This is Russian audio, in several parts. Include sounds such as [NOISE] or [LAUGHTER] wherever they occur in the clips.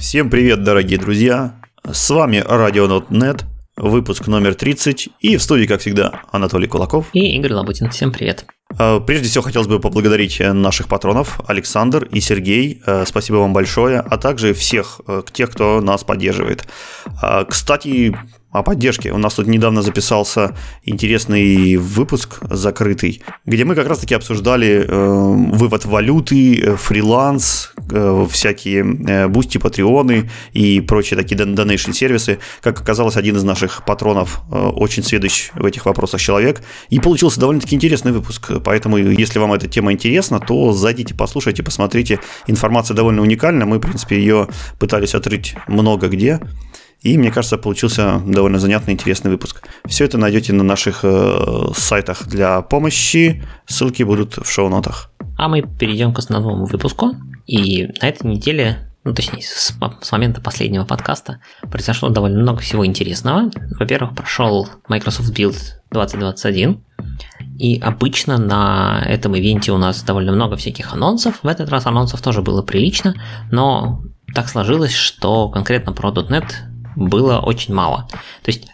Всем привет, дорогие друзья! С вами RadioDotNet, выпуск номер 30, и в студии, как всегда, Анатолий Кулаков. И Игорь Лабутин. Всем привет. А, прежде всего, хотелось бы поблагодарить наших патронов, Александр и Сергей. А, спасибо вам большое, а также всех э, тех, кто нас поддерживает. А, кстати, о поддержке. У нас тут недавно записался интересный выпуск закрытый, где мы как раз-таки обсуждали э, вывод валюты, э, фриланс, э, всякие э, Boosty, Patreon ы и прочие такие donation сервисы. Как оказалось, один из наших патронов э, очень сведущ в этих вопросах человек. И получился довольно-таки интересный выпуск. Поэтому, если вам эта тема интересна, то зайдите, послушайте, посмотрите. Информация довольно уникальна. Мы, в принципе, ее пытались отрыть много где. И, мне кажется, получился довольно занятный, интересный выпуск. Все это найдете на наших э, сайтах для помощи. Ссылки будут в шоу-нотах. А мы перейдем к основному выпуску. И на этой неделе, ну точнее, с, с момента последнего подкаста, произошло довольно много всего интересного. Во-первых, прошел Microsoft Build 2021. И обычно на этом ивенте у нас довольно много всяких анонсов. В этот раз анонсов тоже было прилично, но так сложилось, что конкретно про .NET было очень мало. То есть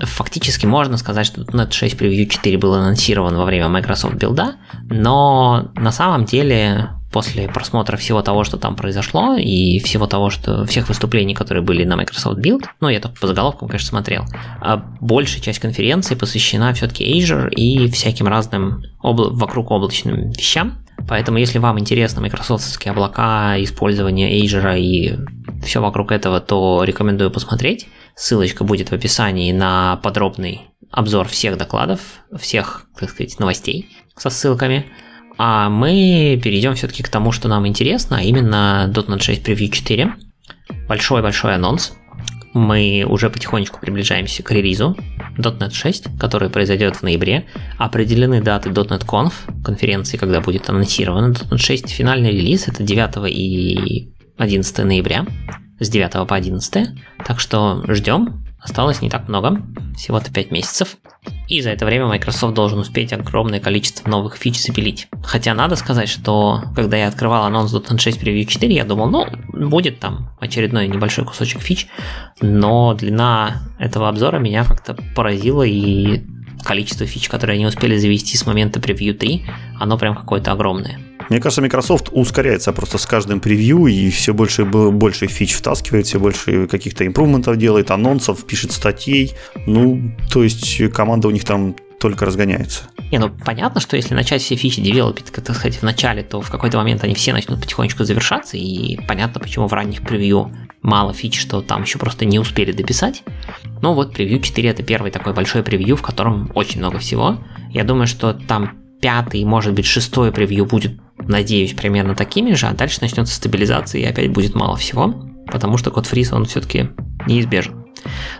Фактически можно сказать, что .NET 6 Preview 4 был анонсирован во время Microsoft билда, но на самом деле после просмотра всего того, что там произошло, и всего того, что всех выступлений, которые были на Microsoft Build, ну, я только по заголовкам, конечно, смотрел, а большая часть конференции посвящена все-таки Azure и всяким разным обла- вокруг облачным вещам. Поэтому, если вам интересны майкрософтские облака, использование Azure и все вокруг этого, то рекомендую посмотреть. Ссылочка будет в описании на подробный обзор всех докладов, всех, так сказать, новостей со ссылками. А мы перейдем все-таки к тому, что нам интересно, а именно .NET 6 Preview 4. Большой-большой анонс. Мы уже потихонечку приближаемся к релизу .NET 6, который произойдет в ноябре. Определены даты .NET Conf, конференции, когда будет анонсировано .NET 6. Финальный релиз это 9 и 11 ноября, с 9 по 11. Так что ждем. Осталось не так много, всего-то 5 месяцев. И за это время Microsoft должен успеть огромное количество новых фич запилить. Хотя надо сказать, что когда я открывал анонс .NET 6 Preview 4, я думал, ну, будет там очередной небольшой кусочек фич, но длина этого обзора меня как-то поразила, и количество фич, которые они успели завести с момента Preview 3, оно прям какое-то огромное. Мне кажется, Microsoft ускоряется просто с каждым превью и все больше больше фич втаскивает, все больше каких-то импрувментов делает, анонсов, пишет статей. Ну, то есть команда у них там только разгоняется. Не, ну понятно, что если начать все фичи девелопить, так сказать, в начале, то в какой-то момент они все начнут потихонечку завершаться, и понятно, почему в ранних превью мало фич, что там еще просто не успели дописать. Ну вот превью 4 это первый такой большой превью, в котором очень много всего. Я думаю, что там пятый, может быть, шестой превью будет надеюсь, примерно такими же, а дальше начнется стабилизация и опять будет мало всего, потому что код фриз, он все-таки неизбежен.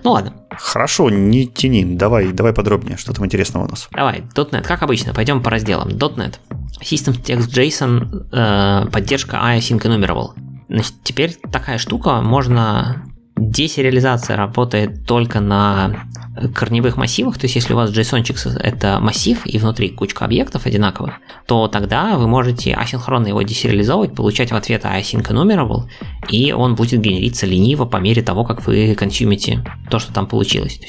Ну ладно. Хорошо, не тяни, давай, давай подробнее, что там интересного у нас. Давай, .NET, как обычно, пойдем по разделам. .NET, System Text JSON, э, поддержка Async Enumerable. Значит, теперь такая штука, можно Десериализация работает только на корневых массивах, то есть если у вас JSON это массив и внутри кучка объектов одинаковых, то тогда вы можете асинхронно его десериализовывать, получать в ответ async enumerable, и он будет генериться лениво по мере того, как вы консюмите то, что там получилось.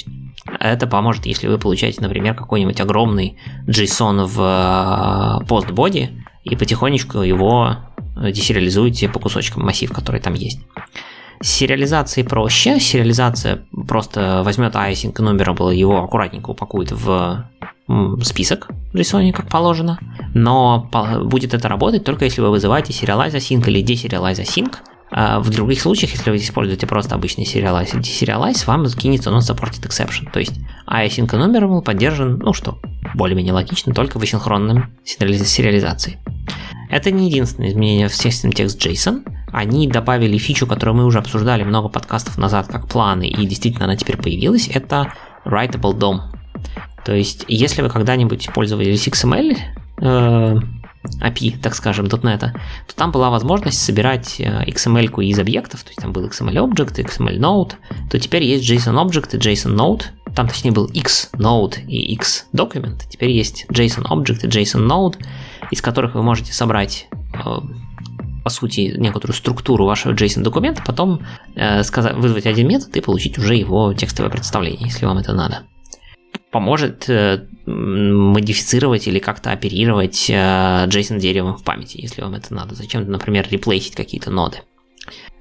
Это поможет, если вы получаете, например, какой-нибудь огромный JSON в э, постбоди и потихонечку его десериализуете по кусочкам массив, который там есть. С сериализацией проще. Сериализация просто возьмет async numerable, его аккуратненько упакует в список JSON, как положено. Но будет это работать только если вы вызываете serialize async или deserialize async. А в других случаях, если вы используете просто обычный serialize и deserialize, вам закинется non supported exception. То есть async enumerable поддержан, ну что, более-менее логично, только в асинхронном сериализации. Это не единственное изменение в System Text JSON. Они добавили фичу, которую мы уже обсуждали много подкастов назад, как планы, и действительно она теперь появилась. Это Writable DOM. То есть, если вы когда-нибудь пользовались XML, э, API, так скажем, .NET, то там была возможность собирать э, XML из объектов, то есть там был XML Object, XML Node, то теперь есть JSON Object и JSON Node, там точнее был X Node и X Document, теперь есть JSON Object и JSON Node, из которых вы можете собрать э, по сути, некоторую структуру вашего JSON-документа, потом э, вызвать один метод и получить уже его текстовое представление, если вам это надо. Поможет э, модифицировать или как-то оперировать JSON-деревом в памяти, если вам это надо. Зачем, например, реплейсить какие-то ноды.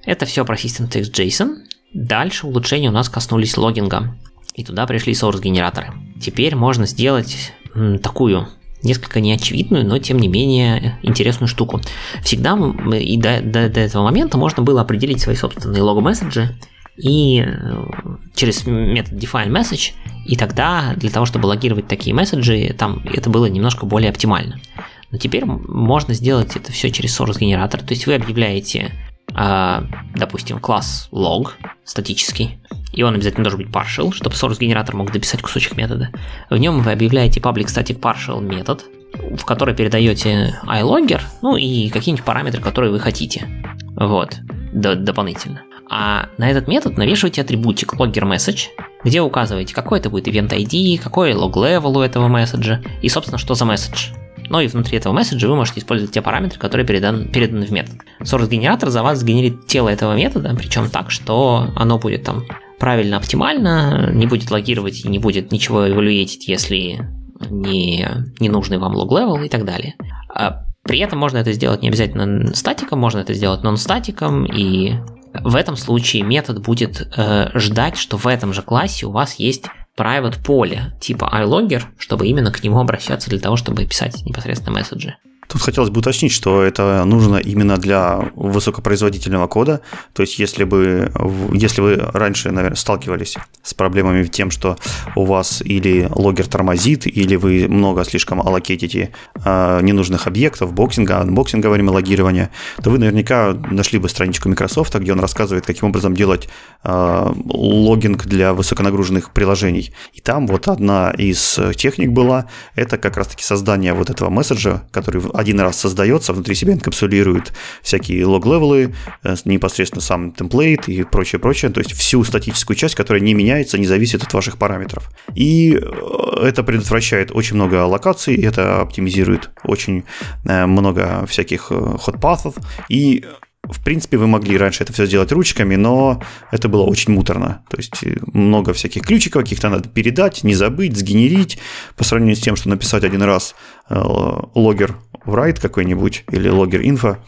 Это все про System Text JSON. Дальше улучшения у нас коснулись логинга. И туда пришли source-генераторы. Теперь можно сделать такую несколько неочевидную, но тем не менее интересную штуку. Всегда и до, до, до этого момента можно было определить свои собственные лого-месседжи и э, через метод define message, и тогда для того, чтобы логировать такие месседжи, там это было немножко более оптимально. Но теперь можно сделать это все через source генератор, то есть вы объявляете, а, допустим, класс log статический, и он обязательно должен быть partial, чтобы source генератор мог дописать кусочек метода. В нем вы объявляете public static partial метод, в который передаете iLogger, ну и какие-нибудь параметры, которые вы хотите. Вот, д- дополнительно. А на этот метод навешиваете атрибутик logger message, где указываете, какой это будет event ID, какой log level у этого месседжа и, собственно, что за месседж. Ну и внутри этого месседжа вы можете использовать те параметры, которые передан, переданы в метод. Source генератор за вас сгенерит тело этого метода, причем так, что оно будет там правильно, оптимально, не будет логировать и не будет ничего evaluate ить, если не, не нужный вам log level и так далее. А при этом можно это сделать не обязательно static ом, можно это сделать non-static ом, и в этом случае метод будет э, ждать, что в этом же классе у вас есть private поле типа ILogger, чтобы именно к нему обращаться для того, чтобы писать непосредственно месседжи. Тут хотелось бы уточнить, что это нужно именно для высокопроизводительного кода. То есть, если бы если вы раньше, наверное, сталкивались с проблемами тем, что у вас или логер тормозит, или вы много слишком allocate ите э, ненужных объектов, boxing а, unboxing а во время логирования, то вы наверняка нашли бы страничку Microsoft, где он рассказывает, каким образом делать э, логинг для высоконагруженных приложений. И там вот одна из техник была, это как раз-таки создание вот этого месседжа, который один раз создается, внутри себя инкапсулирует всякие лог-левелы, э, непосредственно сам темплейт и прочее, прочее. То есть всю статическую часть, которая не меняется, не зависит от ваших параметров. И э, это предотвращает очень много локаций, это оптимизирует очень э, много всяких hot и в принципе, вы могли раньше это все сделать ручками, но это было очень муторно. То есть много всяких ключиков, каких-то надо передать, не забыть, сгенерить. По сравнению с тем, что написать один раз логер write какой-нибудь или логер инфо,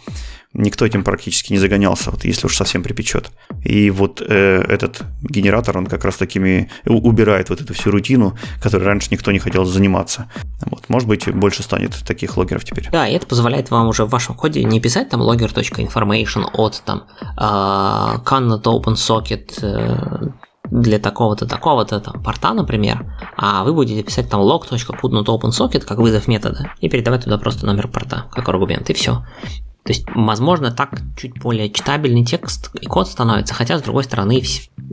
никто этим практически не загонялся, вот если уж совсем припечет. И вот э, этот генератор, он как раз такими убирает вот эту всю рутину, которой раньше никто не хотел заниматься. Вот, может быть, больше станет таких логеров теперь. Да, и это позволяет вам уже в вашем коде не писать там logger.information от там uh, cannot open socket uh, для такого-то, такого-то там порта, например, а вы будете писать там log.putNotOpenSocket как вызов метода и передавать туда просто номер порта как аргумент, и все. То есть, возможно, так чуть более читабельный текст и код становится, хотя, с другой стороны,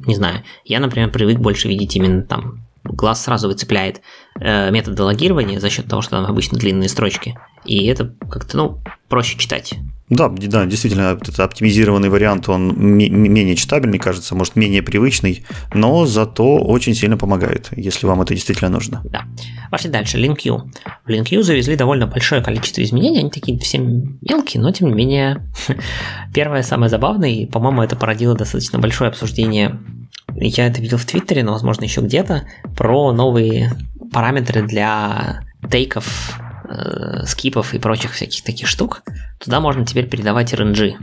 не знаю, я, например, привык больше видеть именно там глаз сразу выцепляет э, методы логирования за счет того, что там обычно длинные строчки. И это как-то, ну, проще читать. Да, да, действительно, этот оптимизированный вариант, он менее читабельный, кажется, может, менее привычный, но зато очень сильно помогает, если вам это действительно нужно. Да. Пошли дальше. LinkU. В LinkU завезли довольно большое количество изменений, они такие все мелкие, но тем не менее, [LAUGHS] первое, самое забавное, и, по-моему, это породило достаточно большое обсуждение я это видел в Твиттере, но, возможно, еще где-то, про новые параметры для тейков, э, скипов и прочих всяких таких штук. Туда можно теперь передавать RNG.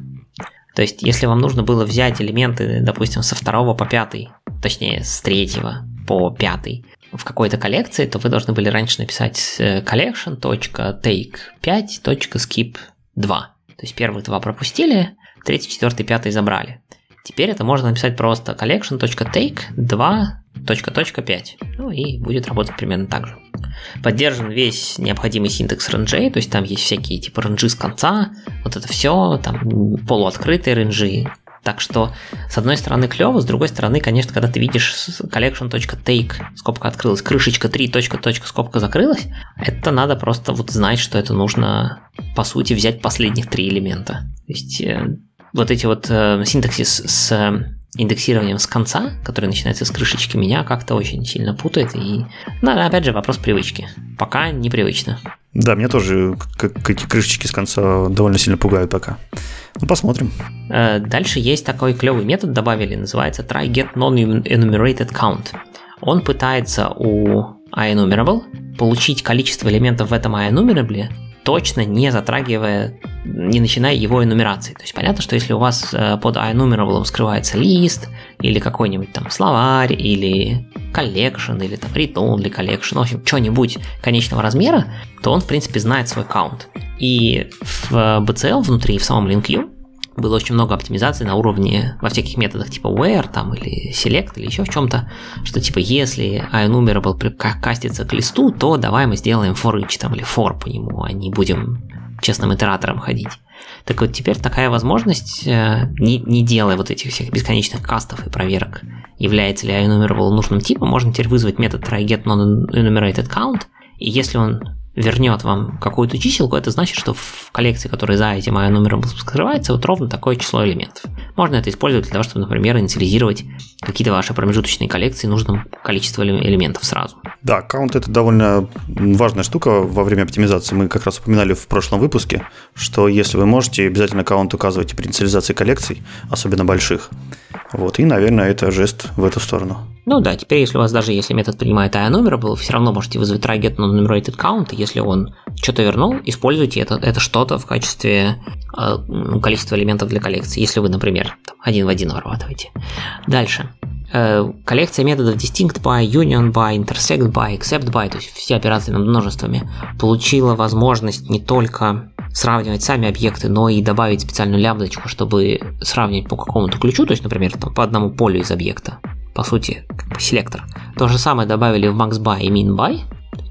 То есть, если вам нужно было взять элементы, допустим, со второго по пятый, точнее, с третьего по пятый, в какой-то коллекции, то вы должны были раньше написать э, collection.take5.skip2. То есть первые два пропустили, третий, четвертый, пятый забрали. Теперь это можно написать просто collection.take 2.5. Ну и будет работать примерно так же. Поддержан весь необходимый синтекс RNG, то есть там есть всякие типа RNG с конца, вот это все, там полуоткрытые RNG, так что, с одной стороны, клево, с другой стороны, конечно, когда ты видишь collection.take, скобка открылась, крышечка 3, точка, точка, скобка закрылась, это надо просто вот знать, что это нужно, по сути, взять последних три элемента. То есть э, вот эти вот э, синтаксис с э, индексированием с конца, который начинается с крышечки, меня как-то очень сильно путает. И, ну, опять же, вопрос привычки. Пока непривычно. Да, меня тоже эти крышечки с конца довольно сильно пугают пока. Ну, посмотрим. Э, дальше есть такой клевый метод, добавили, называется try get non-enumerated count. Он пытается у IEnumerable получить количество элементов в этом IEnumerable точно не затрагивая, не начиная его энумерации. То есть понятно, что если у вас э, под iNumerable скрывается лист, или какой-нибудь там словарь, или collection, или там return для collection, в общем, что-нибудь конечного размера, то он, в принципе, знает свой count. И в BCL внутри, в самом LinkU, было очень много оптимизаций на уровне во всяких методах типа where там или select или еще в чем-то, что типа если iNumerable кастится к листу, то давай мы сделаем for each там или for по нему, а не будем честным итератором ходить. Так вот теперь такая возможность, э, не, не делая вот этих всех бесконечных кастов и проверок, является ли iNumerable нужным типом, можно теперь вызвать метод tryGetNonEnumerated и если он вернет вам какую-то чиселку, это значит, что в коллекции, которая за этим номером скрывается, вот ровно такое число элементов. Можно это использовать для того, чтобы, например, инициализировать какие-то ваши промежуточные коллекции нужным количеством элементов сразу. Да, аккаунт это довольно важная штука во время оптимизации. Мы как раз упоминали в прошлом выпуске, что если вы можете, обязательно аккаунт указывайте при инициализации коллекций, особенно больших. Вот, и, наверное, это жест в эту сторону. Ну да, теперь если у вас даже если метод принимает IONumerable, вы все равно можете вызвать target non-enumerated count, и если он что-то вернул, используйте это, это что-то в качестве э, количества элементов для коллекции, если вы, например, там, один в один вырабатываете. Дальше. Э, коллекция методов distinct by, union by, intersect by, except by, то есть все операции над множествами, получила возможность не только сравнивать сами объекты, но и добавить специальную лямбдочку, чтобы сравнивать по какому-то ключу, то есть, например, там, по одному полю из объекта, по сути, как бы селектор. То же самое добавили в MaxBy и MinBy,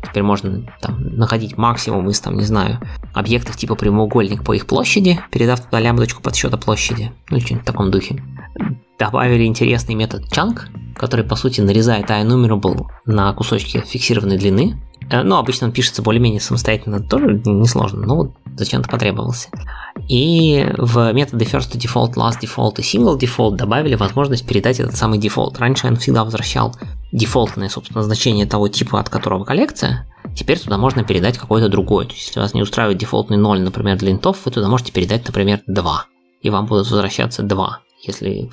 Теперь можно там, находить максимум из, там, не знаю, объектов типа прямоугольник по их площади, передав туда лямбдочку подсчета площади, ну что-нибудь в таком духе. Добавили интересный метод chunk, который, по сути, нарезает iNumerable на кусочки фиксированной длины, Э, ну, обычно он пишется более-менее самостоятельно, тоже несложно, но вот зачем-то потребовался. И в методы first default, last default и single default добавили возможность передать этот самый дефолт. Раньше он всегда возвращал дефолтное, собственно, значение того типа, от которого коллекция. Теперь туда можно передать какое-то другое. То есть, если вас не устраивает дефолтный 0, например, для интов, вы туда можете передать, например, 2. И вам будут возвращаться 2, если,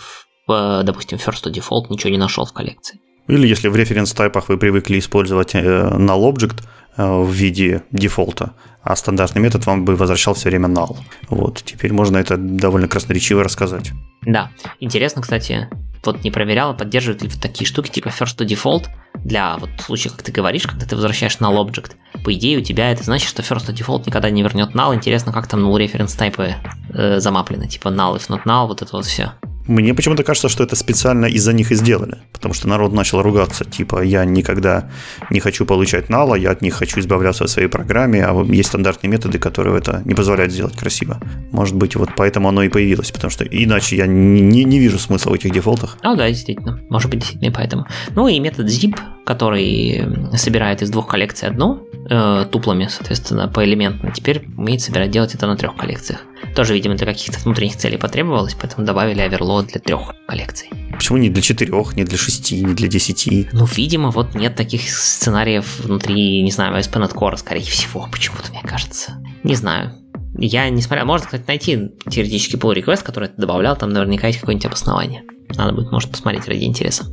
в, допустим, first default ничего не нашел в коллекции. Или если в референс-тайпах вы привыкли использовать э, null object э, в виде дефолта, а стандартный метод вам бы возвращал все время null. Вот, теперь можно это довольно красноречиво рассказать. Да, интересно, кстати, вот не проверяла, поддерживают ли такие штуки типа first to default для вот случая, как ты говоришь, когда ты возвращаешь null object. По идее, у тебя это значит, что first to default никогда не вернет null. Интересно, как там null reference тайпы э, замаплены, типа null if not null, вот это вот все. Мне почему-то кажется, что это специально из-за них и сделали, потому что народ начал ругаться, типа, я никогда не хочу получать нала, я от них хочу избавляться в своей программе, а есть стандартные методы, которые это не позволяют сделать красиво. Может быть, вот поэтому оно и появилось, потому что иначе я не, не, не вижу смысла в этих дефолтах. А, да, действительно. Может быть, действительно и поэтому. Ну и метод zip, который собирает из двух коллекций одну, э, туплами, соответственно, поэлементно, теперь умеет собирать, делать это на трех коллекциях. Тоже, видимо, для каких-то внутренних целей потребовалось, поэтому добавили оверлоад для трех коллекций. Почему не для четырех, не для шести, не для десяти? Ну, видимо, вот нет таких сценариев внутри, не знаю, ASP.NET Core, скорее всего, почему-то, мне кажется. Не знаю. Я не смотрел, можно, кстати, найти теоретический pull request, который это добавлял, там наверняка есть какое-нибудь обоснование. Надо будет, может, посмотреть ради интереса.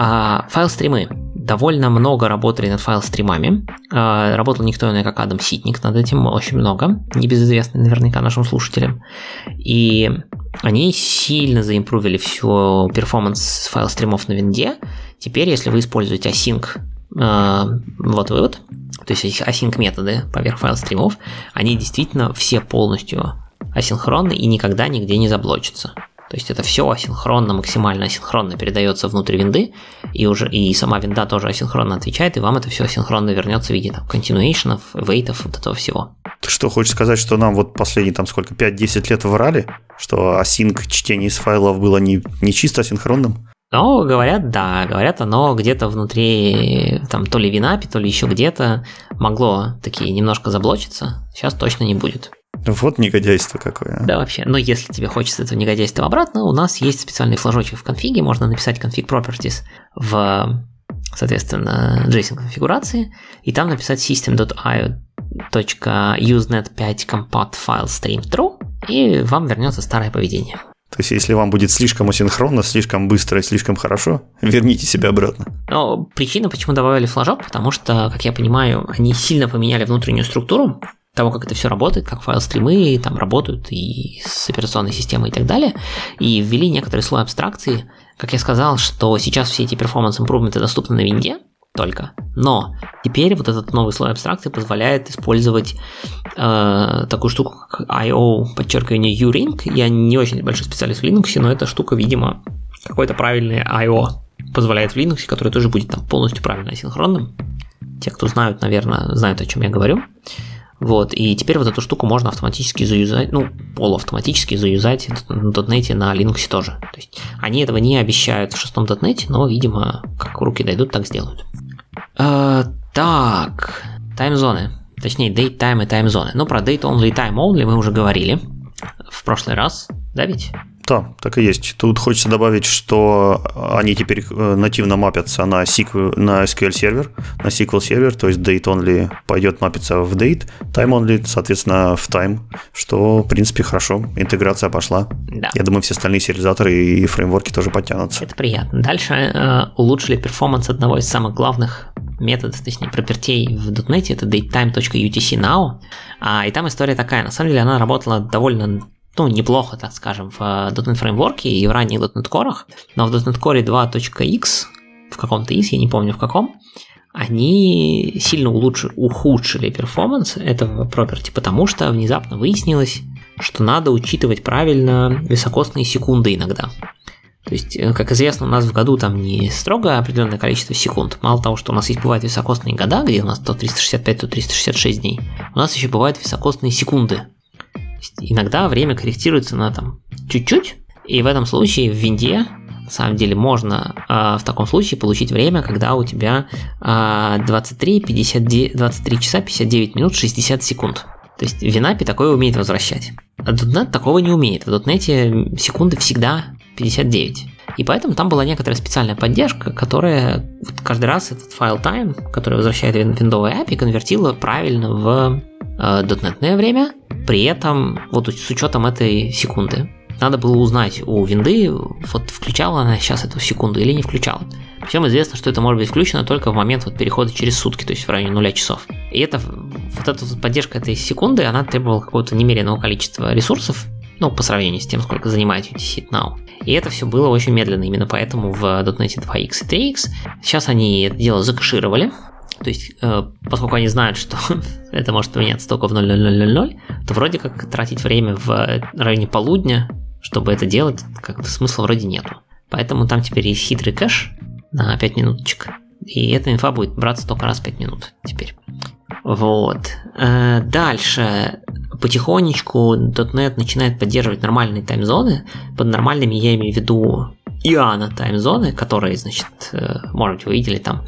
А, файл-стримы. Довольно много работали над файл-стримами. А, работал никто иной, как Адам Ситник над этим, очень много. Небезызвестный наверняка нашим слушателям. И они сильно за improve или всю performance file stream ов на винде. Теперь, если вы используете async а, вот вывод, то есть async методы поверх file stream ов, они действительно все полностью асинхронны и никогда нигде не заблочатся. То есть это все асинхронно, максимально асинхронно передается внутрь винды, и уже и сама винда тоже асинхронно отвечает, и вам это все асинхронно вернется в виде там, continuation, await ов, вот этого всего. Ты что, хочешь сказать, что нам вот последние там сколько, 5-10 лет врали, что async чтение из файлов было не, не чисто асинхронным? Ну, говорят, да, говорят, оно где-то внутри, там, то ли в Винапе, то ли еще где-то могло такие немножко заблочиться. Сейчас точно не будет. Вот негодяйство какое. Да, вообще. Но если тебе хочется этого негодяйства обратно, у нас есть специальный флажочек в конфиге, можно написать config properties в, соответственно, JSON конфигурации, и там написать system.io.usenet5 compat file stream true, и вам вернется старое поведение. То есть, если вам будет слишком асинхронно, слишком быстро и слишком хорошо, верните себя обратно. Но причина, почему добавили флажок, потому что, как я понимаю, они сильно поменяли внутреннюю структуру того, как это все работает, как файл-стримы там работают и с операционной системой и так далее, и ввели некоторый слой абстракции. Как я сказал, что сейчас все эти improvement доступны на винде, только. Но теперь вот этот новый слой абстракции позволяет использовать э, такую штуку, как I.O. подчеркивание uring. Я не очень большой специалист в Linux, но эта штука, видимо, какой-то правильный I.O. позволяет в Linux, который тоже будет там полностью правильно синхронным. Те, кто знают, наверное, знают, о чем я говорю. Вот, и теперь вот эту штуку можно автоматически заюзать, ну, полуавтоматически заюзать на .NET на Linux тоже. То есть они этого не обещают в шестом .NET, но, видимо, как руки дойдут, так сделают. А, так, таймзоны. Точнее, date time и таймзоны. Ну, про date only и time only мы уже говорили в прошлый раз, да ведь? Да, так и есть. Тут хочется добавить, что они теперь э, нативно мапятся на, SQL, на SQL сервер, на SQL сервер, то есть date only пойдет мапиться в date, time only, соответственно, в time, что, в принципе, хорошо. Интеграция пошла. Да. Я думаю, все остальные сериализаторы и фреймворки тоже подтянутся. Это приятно. Дальше э, улучшили performance одного из самых главных методов, точнее, property ей в .NET, это DateTime.UtcNow. А, и там история такая, на самом деле она работала довольно ну, неплохо, так скажем, в .NET Framework е и в ранних .NET Core, но в .NET Core 2.x, в каком-то из, я не помню в каком, они сильно улучшили, ухудшили performance этого property, потому что внезапно выяснилось, что надо учитывать правильно високосные секунды иногда. То есть, э, как известно, у нас в году там не строго определенное количество секунд. Мало того, что у нас есть бывают високосные года, где у нас то 365, то 366 дней, у нас еще бывают високосные секунды, Иногда время корректируется на там чуть-чуть, и в этом случае в винде на самом деле можно э, в таком случае получить время, когда у тебя э, 23, 59, 23 часа 59 минут 60 секунд. То есть Винапи такое умеет возвращать. А .NET такого не умеет. В .NET секунды всегда 59. И поэтому там была некоторая специальная поддержка, которая каждый раз этот файл time, который возвращает виндовый API, конвертила правильно в э, .NET время, при этом вот с учетом этой секунды. Надо было узнать у винды, вот включала она сейчас эту секунду или не включала. Всем известно, что это может быть включено только в момент вот перехода через сутки, то есть в районе нуля часов. И это, вот эта вот поддержка этой секунды, она требовала какого-то немеренного количества ресурсов, ну, по сравнению с тем, сколько занимает UTC Now. И это все было очень медленно, именно поэтому в .NET 2x и 3x сейчас они это дело закашировали, то есть, э, поскольку они знают, что [LAUGHS] это может поменяться только в 0.0000, то вроде как тратить время в районе полудня, чтобы это делать, как-то смысла вроде нету. Поэтому там теперь есть хитрый кэш на 5 минуточек. И эта инфа будет браться только раз в 5 минут теперь. Вот. Э, дальше. Потихонечку .NET начинает поддерживать нормальные таймзоны. Под нормальными я имею в виду Иоанна таймзоны, которые, значит, э, может быть, вы видели там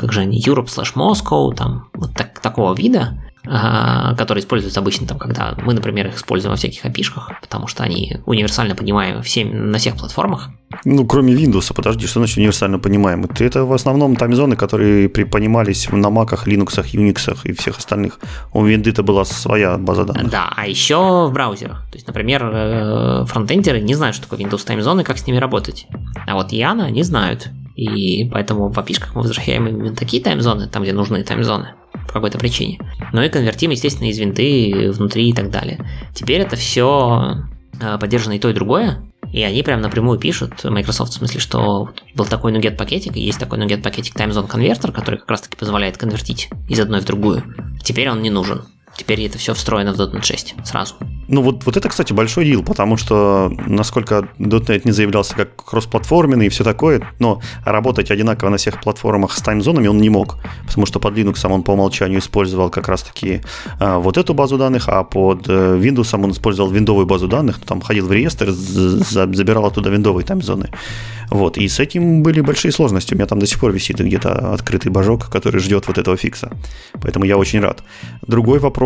как же они, Europe slash Moscow, там вот так, такого вида, а, которые используются обычно там, когда мы, например, их используем во всяких опишках, потому что они универсально понимаемы всем, на всех платформах. Ну, кроме Windows, подожди, что значит универсально понимаемы? Это в основном таймзоны, которые понимались на маках, Linux, Unix и всех остальных. У Windows это была своя база данных. Да, а еще в браузерах. То есть, например, э, фронтендеры не знают, что такое Windows таймзоны, как с ними работать. А вот Яна не знают. И поэтому в опишках мы возвращаем именно такие таймзоны, там, где нужны таймзоны по какой-то причине. Ну и конвертим, естественно, из винды внутри и так далее. Теперь это все э, поддержано и то, и другое. И они прям напрямую пишут, Microsoft, в смысле, что был такой NuGet пакетик, и есть такой NuGet пакетик TimeZone конвертер, который как раз таки позволяет конвертить из одной в другую. Теперь он не нужен. Теперь это все встроено в .NET 6 сразу. Ну вот, вот это, кстати, большой дел, потому что насколько .NET не заявлялся как кроссплатформенный и все такое, но работать одинаково на всех платформах с таймзонами он не мог, потому что под Linux он по умолчанию использовал как раз-таки а, вот эту базу данных, а под э, Windows он использовал виндовую базу данных, ну, там ходил в реестр, забирал оттуда виндовые таймзоны. Вот, и с этим были большие сложности. У меня там до сих пор висит где-то открытый бажок, который ждет вот этого фикса. Поэтому я очень рад. Другой вопрос,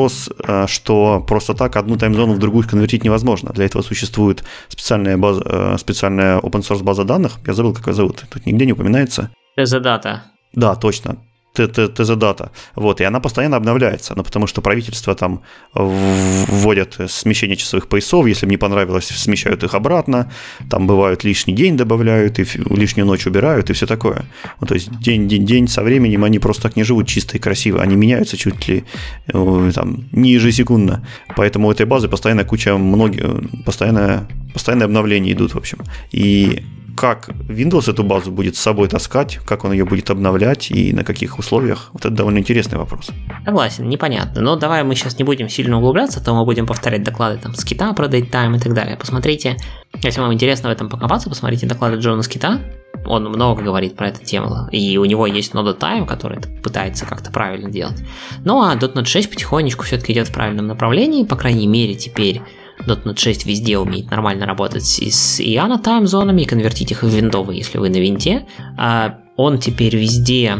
э, что просто так одну таймзону в другую конвертить невозможно. Для этого существует специальная, база, э, специальная open source база данных. Я забыл, как ее зовут. Тут нигде не упоминается. Data. Да, точно. ТЗ-дата. Вот, и она постоянно обновляется, ну, потому что правительство там вводят смещение часовых поясов, если им не понравилось, смещают их обратно, там бывают лишний день добавляют, и лишнюю ночь убирают, и все такое. Ну, то есть день, день, день со временем они просто так не живут чисто и красиво, они меняются чуть ли э, там, не ежесекундно. Поэтому у этой базы постоянно куча многих, постоянно, постоянные обновления идут, в общем. И как Windows эту базу будет с собой таскать, как он ее будет обновлять и на каких условиях, вот это довольно интересный вопрос. Согласен, непонятно. Но давай мы сейчас не будем сильно углубляться, то мы будем повторять доклады там с кита про Daytime и так далее. Посмотрите, если вам интересно в этом покопаться, посмотрите доклады Джона с кита. Он много говорит про эту тему, и у него есть Node Time, который пытается как-то правильно делать. Ну а .NET 6 потихонечку все-таки идет в правильном направлении, по крайней мере теперь .NET 6 везде умеет нормально работать и с IANA таймзонами и конвертить их в виндовые, если вы на винте. А он теперь везде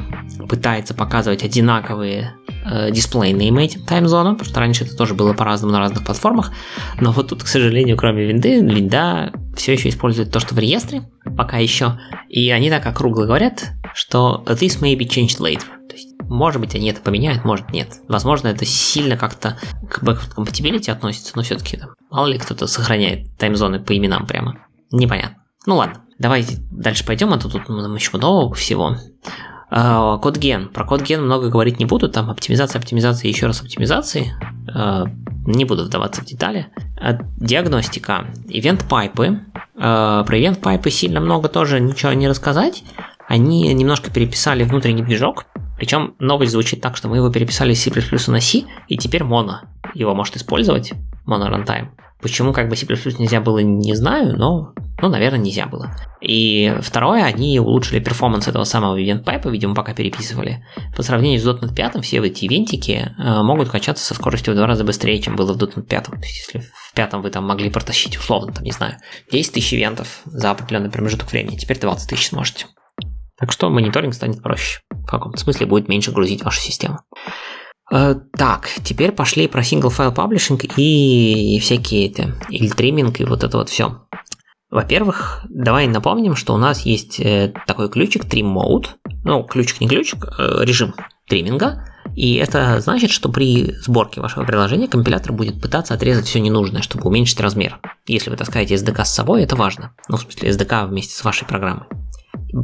пытается показывать одинаковые э, дисплейные этим таймзоном, потому что раньше это тоже было по-разному на разных платформах, но вот тут, к сожалению, кроме винды, винда все еще использует то, что в реестре, пока еще, и они так округло говорят, что this may be changed later, может быть, они это поменяют, может нет. Возможно, это сильно как-то к backward compatibility относится, но все-таки там, мало ли кто-то сохраняет таймзоны по именам прямо. Непонятно. Ну ладно, давайте дальше пойдем, а то тут нам еще много всего. А, код ген. Про код ген много говорить не буду, там оптимизация, оптимизация, еще раз оптимизации. А, не буду вдаваться в детали. А, диагностика. Event pipe ы. Про event pipe ы сильно много тоже ничего не рассказать. Они немножко переписали внутренний движок, причем новость звучит так, что мы его переписали с C++ на C, и теперь Mono его может использовать, Mono Runtime. Почему как бы C++ нельзя было, не знаю, но, ну, наверное, нельзя было. И второе, они улучшили performance этого самого event pipe, видимо, пока переписывали. По сравнению с .NET 5, все эти ивентики э, могут качаться со скоростью в два раза быстрее, чем было в .NET 5. То есть, если в пятом вы там могли протащить условно, там, не знаю, 10 тысяч ивентов за определенный промежуток времени, теперь 20 тысяч сможете. Так что мониторинг станет проще. В каком-то смысле будет меньше грузить вашу систему. Э, так, теперь пошли про single file publishing и всякие это, или триминг и вот это вот все. Во-первых, давай напомним, что у нас есть э, такой ключик trim mode, ну, ключик не ключик, э, режим триминга, и это значит, что при сборке вашего приложения компилятор будет пытаться отрезать все ненужное, чтобы уменьшить размер. Если вы таскаете SDK с собой, это важно. Ну, в смысле, SDK вместе с вашей программой.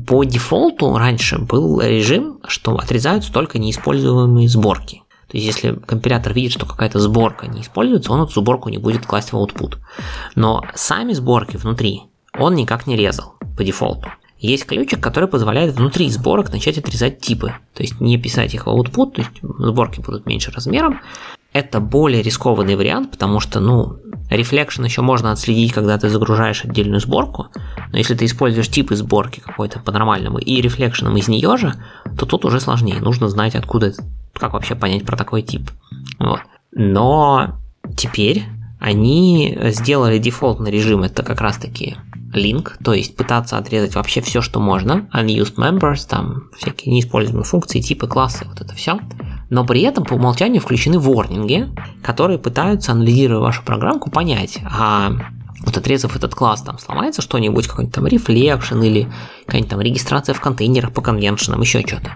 По дефолту раньше был режим, что отрезаются только неиспользуемые сборки. То есть, если компилятор видит, что какая-то сборка не используется, он эту сборку не будет класть в output. Но сами сборки внутри он никак не резал по дефолту. Есть ключик, который позволяет внутри сборок начать отрезать типы. То есть не писать их в output, то есть сборки будут меньше размером. Это более рискованный вариант, потому что, ну, Reflection еще можно отследить, когда ты загружаешь отдельную сборку, но если ты используешь типы сборки какой-то по-нормальному и Reflection из нее же, то тут уже сложнее. Нужно знать, откуда как вообще понять про такой тип. Вот. Но теперь они сделали дефолтный режим, это как раз таки link, то есть пытаться отрезать вообще все, что можно, unused members, там всякие неиспользуемые функции, типы, классы, вот это все. Но при этом по умолчанию включены ворнинги, которые пытаются, анализируя вашу программку, понять, а вот отрезав этот класс, там сломается что-нибудь, какой-нибудь там reflection или какая-нибудь там регистрация в контейнерах по конвеншенам, еще что-то.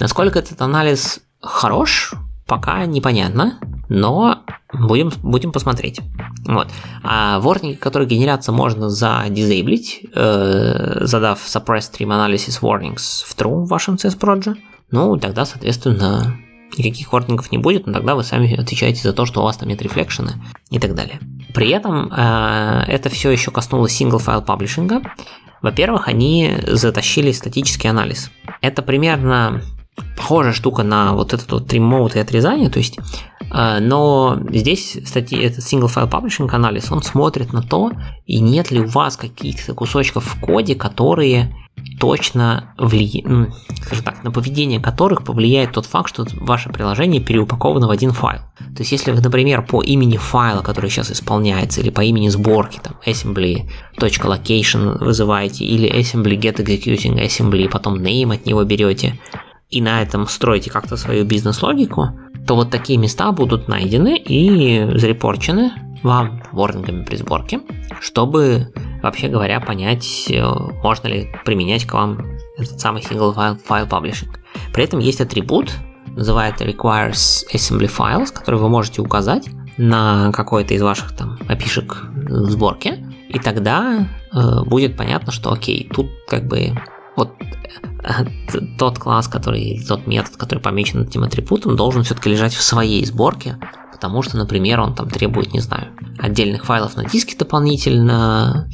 Насколько этот анализ хорош, пока непонятно, но будем, будем посмотреть. Вот. А ворнинги, которые генерятся можно задизейблить, э, задав suppress stream analysis warnings в true в вашем CS Project, ну, тогда, соответственно, никаких ворнингов не будет, но тогда вы сами отвечаете за то, что у вас там нет рефлекшена и так далее. При этом э, это все еще коснулось file паблишинга. Во-первых, они затащили статический анализ. Это примерно похожая штука на вот этот вот trim и отрезание, то есть э, но здесь, кстати, этот single file publishing анализ, он смотрит на то, и нет ли у вас каких-то кусочков в коде, которые точно влияют, скажем так, на поведение которых повлияет тот факт, что ваше приложение переупаковано в один файл. То есть, если вы, например, по имени файла, который сейчас исполняется, или по имени сборки, там, assembly.location вызываете, или assembly get executing assembly, потом name от него берете, и на этом строите как-то свою бизнес-логику, то вот такие места будут найдены и зарепорчены вам ворнингами при сборке, чтобы вообще говоря, понять, э, можно ли применять к вам этот самый single file, file publishing. При этом есть атрибут, называется requires assembly files, который вы можете указать на какой-то из ваших там опишек в сборке, и тогда э, будет понятно, что окей, тут как бы вот э, тот класс, который, тот метод, который помечен этим атрибутом, должен все-таки лежать в своей сборке, потому что, например, он там требует, не знаю, отдельных файлов на диске дополнительно,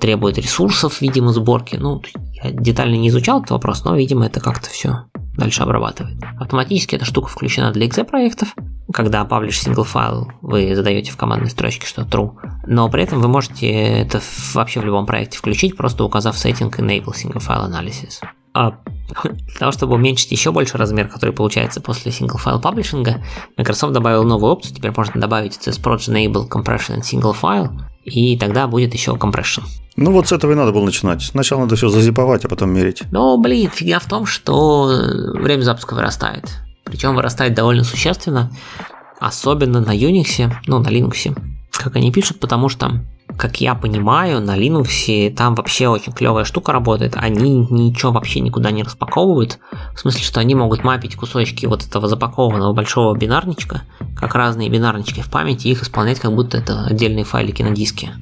требует ресурсов, видимо, сборки. Ну, я детально не изучал этот вопрос, но, видимо, это как-то все дальше обрабатывает. Автоматически эта штука включена для exe проектов. Когда publish single файл, вы задаете в командной строчке, что true. Но при этом вы можете это вообще в любом проекте включить, просто указав setting enable single file analysis. А [LAUGHS] для того, чтобы уменьшить еще больше размер, который получается после single file паблишинга, Microsoft добавил новую опцию, теперь можно добавить CSProj Enable Compression and Single File, и тогда будет еще compression. Ну вот с этого и надо было начинать. Сначала надо все зазиповать, а потом мерить. Ну, блин, фигня в том, что время запуска вырастает. Причем вырастает довольно существенно, особенно на Unix, ну, на Linux, как они пишут, потому что как я понимаю, на Linux там вообще очень клевая штука работает. Они ничего вообще никуда не распаковывают. В смысле, что они могут мапить кусочки вот этого запакованного большого бинарничка, как разные бинарнички в памяти, и их исполнять как будто это отдельные файлики на диске.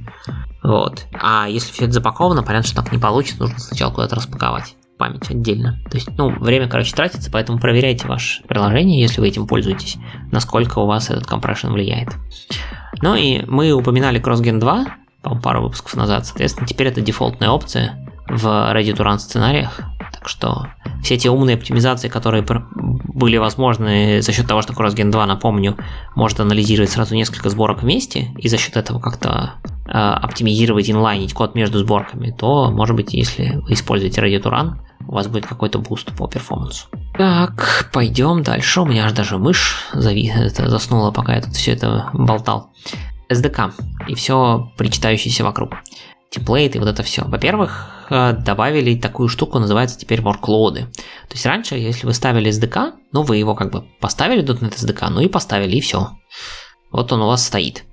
Вот. А если все это запаковано, понятно, что так не получится, нужно сначала куда-то распаковать память отдельно. То есть, ну, время, короче, тратится, поэтому проверяйте ваше приложение, если вы этим пользуетесь, насколько у вас этот compression влияет. Ну и мы упоминали CrossGen 2, по пару выпусков назад. Соответственно, теперь это дефолтная опция в Ready to Run сценариях. Так что все те умные оптимизации, которые были возможны за счет того, что CrossGen 2, напомню, может анализировать сразу несколько сборок вместе, и за счет этого как-то э, оптимизировать, инлайнить код между сборками, то, может быть, если вы используете Ready to Run, у вас будет какой-то буст по перформансу. Так, пойдем дальше. У меня аж даже мышь зави... заснула, пока я тут все это болтал. SDK и все причитающееся вокруг. Темплейты, вот это все. Во-первых, э, добавили такую штуку, называется теперь workload. То есть раньше, если вы ставили SDK, ну вы его как бы поставили .NET SDK, ну и поставили, и все. Вот он у вас стоит.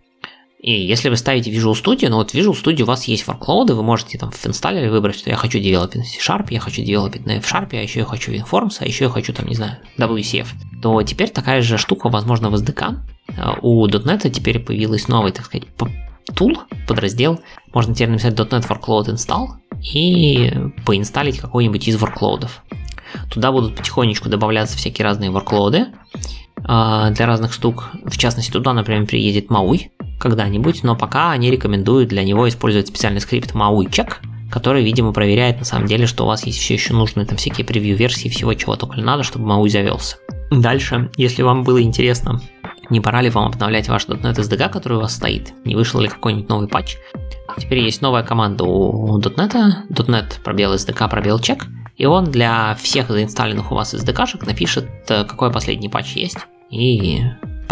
И если вы ставите Visual Studio, ну вот Visual Studio у вас есть workload, вы можете там в инсталлере выбрать, что я хочу девелопить на C-Sharp, я хочу девелопить на F-Sharp, а еще я хочу WinForms, а еще я хочу там, не знаю, WCF. То теперь такая же штука возможна в SDK. А у .NET теперь появилась новый, так сказать, тул, подраздел. Можно теперь написать .NET Workload Install и поинсталить какой-нибудь из workload. Туда будут потихонечку добавляться всякие разные workload а, для разных штук. В частности, туда, например, приедет Maui, когда-нибудь, но пока они рекомендуют для него использовать специальный скрипт Maui который, видимо, проверяет на самом деле, что у вас есть все еще нужные там всякие превью-версии всего, чего только надо, чтобы Maui завелся. Дальше, если вам было интересно, не пора ли вам обновлять ваш .NET SDK, который у вас стоит, не вышел ли какой-нибудь новый патч. Теперь есть новая команда у .NET, .NET пробел SDK пробел check, и он для всех заинсталленных у вас SDK-шек напишет, э, какой последний патч есть, и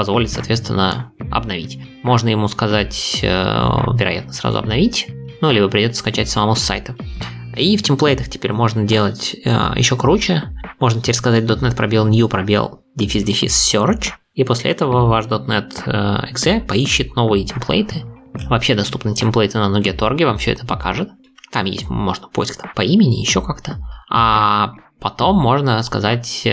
позволит, соответственно, обновить. Можно ему сказать, э, вероятно, сразу обновить, ну, либо придется скачать самому с сайта. И в темплейтах теперь можно делать э, еще круче. Можно теперь сказать .NET пробел new пробел дефис дефис search. И после этого ваш .NET э, exe поищет новые темплейты. Вообще доступны темплейты на Nuget.org, вам все это покажет. Там есть, можно поиск там, по имени, еще как-то. А потом можно сказать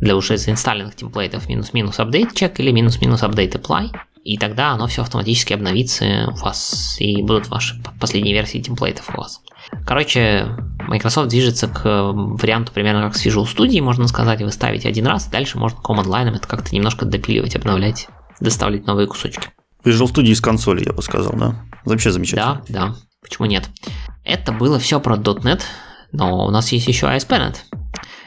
для уже заинсталленных темплейтов минус-минус update check или минус-минус update apply, и тогда оно все автоматически обновится у вас, и будут ваши последние версии темплейтов у вас. Короче, Microsoft движется к варианту примерно как с Visual Studio, можно сказать, вы ставите один раз, дальше можно command line это как-то немножко допиливать, обновлять, доставлять новые кусочки. Visual Studio из консоли, я бы сказал, да? Вообще замечательно. Да, да, почему нет? Это было все про .NET, но у нас есть еще ASP.NET.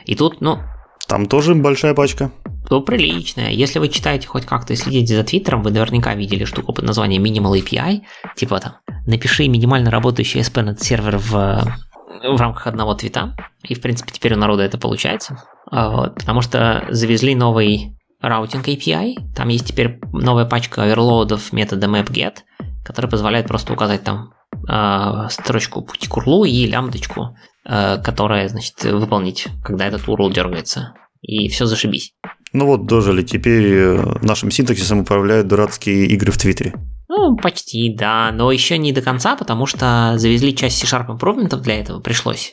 И тут, ну, там тоже большая пачка. Ну, приличная. Если вы читаете хоть как-то и следите за Твиттером, вы наверняка видели штуку под названием Minimal API. Типа там, напиши минимально работающий ASP.NET сервер в, в рамках одного твита. И, в принципе, теперь у народа это получается. А, вот, потому что завезли новый routing API. Там есть теперь новая пачка оверлоудов метода MapGet, который позволяет просто указать там э, строчку пути к урлу и лямбдочку Э, которая, значит, выполнить, когда этот URL дергается. И все зашибись. Ну вот, дожили. Теперь э, нашим синтаксисом управляют дурацкие игры в Твиттере. Ну, почти, да, но еще не до конца, потому что завезли часть C-Sharp для этого пришлось.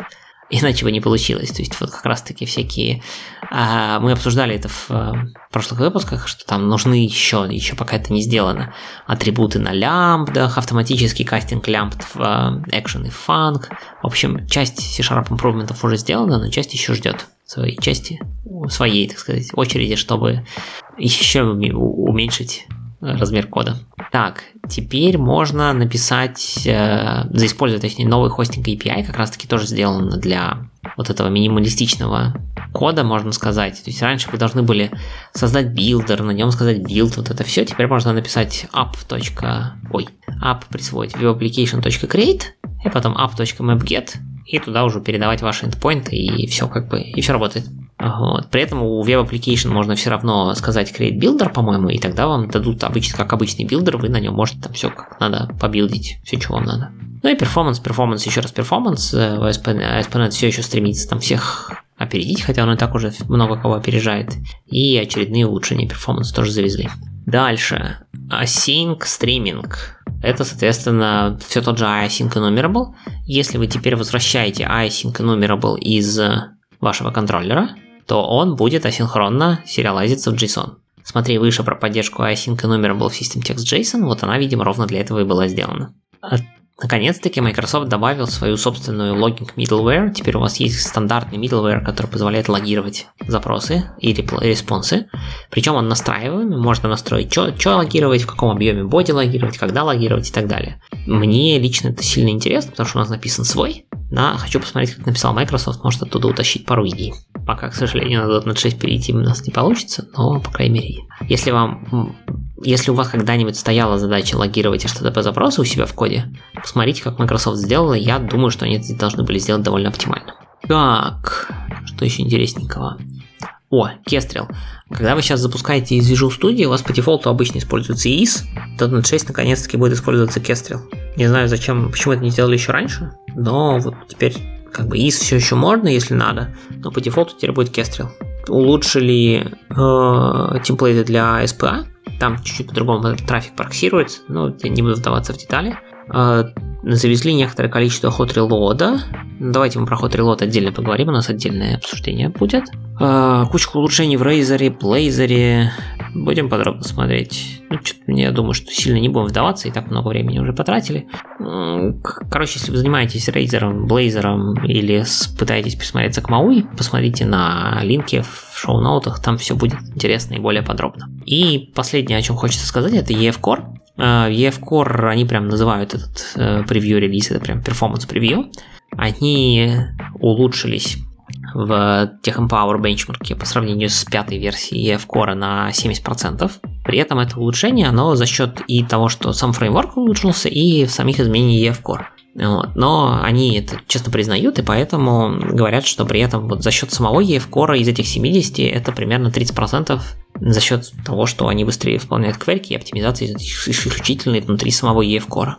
Иначе бы не получилось. То есть вот как раз-таки всякие... А, мы обсуждали это в, в прошлых выпусках, что там нужны еще, еще пока это не сделано, атрибуты на лямбдах, автоматический кастинг лямбд в action и фанк. В общем, часть C-Sharp импрувментов уже сделана, но часть еще ждет своей части, своей, так сказать, очереди, чтобы еще уменьшить размер кода. Так, теперь можно написать, э, заиспользовать, точнее, новый хостинг API, как раз таки тоже сделано для вот этого минималистичного кода, можно сказать. То есть раньше вы должны были создать builder, на нем сказать build, вот это все. Теперь можно написать app. Ой, app присвоить WebApplication.Create, и потом app.MapGet, и туда уже передавать ваши endpoints, и все как бы, и все работает. Вот. При этом у Web Application можно все равно сказать Create Builder, по-моему, и тогда вам дадут обычно, как обычный builder, вы на нем можете там все как надо побилдить, все, что вам надо. Ну и перформанс, перформанс, еще раз перформанс. ASP.NET все еще стремится там всех опередить, хотя он и так уже много кого опережает. И очередные улучшения перформанса тоже завезли. Дальше. Async стриминг. Это, соответственно, все тот же async enumerable. Если вы теперь возвращаете async enumerable из вашего контроллера, то он будет асинхронно сериализиться в JSON. Смотри выше про поддержку async enumerable system text JSON, вот она, видимо, ровно для этого и была сделана. Наконец-таки Microsoft добавил свою собственную logging middleware. Теперь у вас есть стандартный middleware, который позволяет логировать запросы и респонсы. Причем он настраиваемый, можно настроить, что логировать, в каком объеме боди логировать, когда логировать и так далее. Мне лично это сильно интересно, потому что у нас написан свой, да, хочу посмотреть, как написал Microsoft, может оттуда утащить пару идей. Пока, к сожалению, на .NET 6 перейти у нас не получится, но, по крайней мере, если вам если у вас когда-нибудь стояла задача логировать HTTP запросы у себя в коде, посмотрите, как Microsoft сделала. Я думаю, что они это должны были сделать довольно оптимально. Так, что еще интересненького? О, Kestrel. Когда вы сейчас запускаете из Visual Studio, у вас по дефолту обычно используется то .NET 6 наконец-таки будет использоваться Kestrel. Не знаю, зачем, почему это не сделали еще раньше, но вот теперь как бы EIS все еще можно, если надо, но по дефолту теперь будет Kestrel. Улучшили э, темплейты для SPA, там чуть-чуть по-другому трафик проксируется, но я не буду вдаваться в детали. Э, завезли некоторое количество hot reload. Давайте мы про hot reload отдельно поговорим, у нас отдельное обсуждение будет. Э, кучку улучшений в Razer, Blazor. Будем подробно смотреть. Ну, я думаю, что сильно не будем вдаваться, и так много времени уже потратили. Короче, если вы занимаетесь Razer, Blazor или пытаетесь присмотреться к Maui, посмотрите на линке в шоу-ноутах, там все будет интересно и более подробно. И последнее, о чем хочется сказать, это EF Core. Uh, EF Core, они прям называют этот uh, превью релиз, это прям перформанс превью. Они улучшились в Tech Empower бенчмарке по сравнению с пятой версией EF Core на 70%. При этом это улучшение, оно за счет и того, что сам фреймворк улучшился, и самих изменений EF Core. Вот. Но они это честно признают, и поэтому говорят, что при этом вот за счет самого EF Core из этих 70 это примерно 30% за счет того, что они быстрее выполняют кверки и оптимизации исключительно внутри самого EF Core.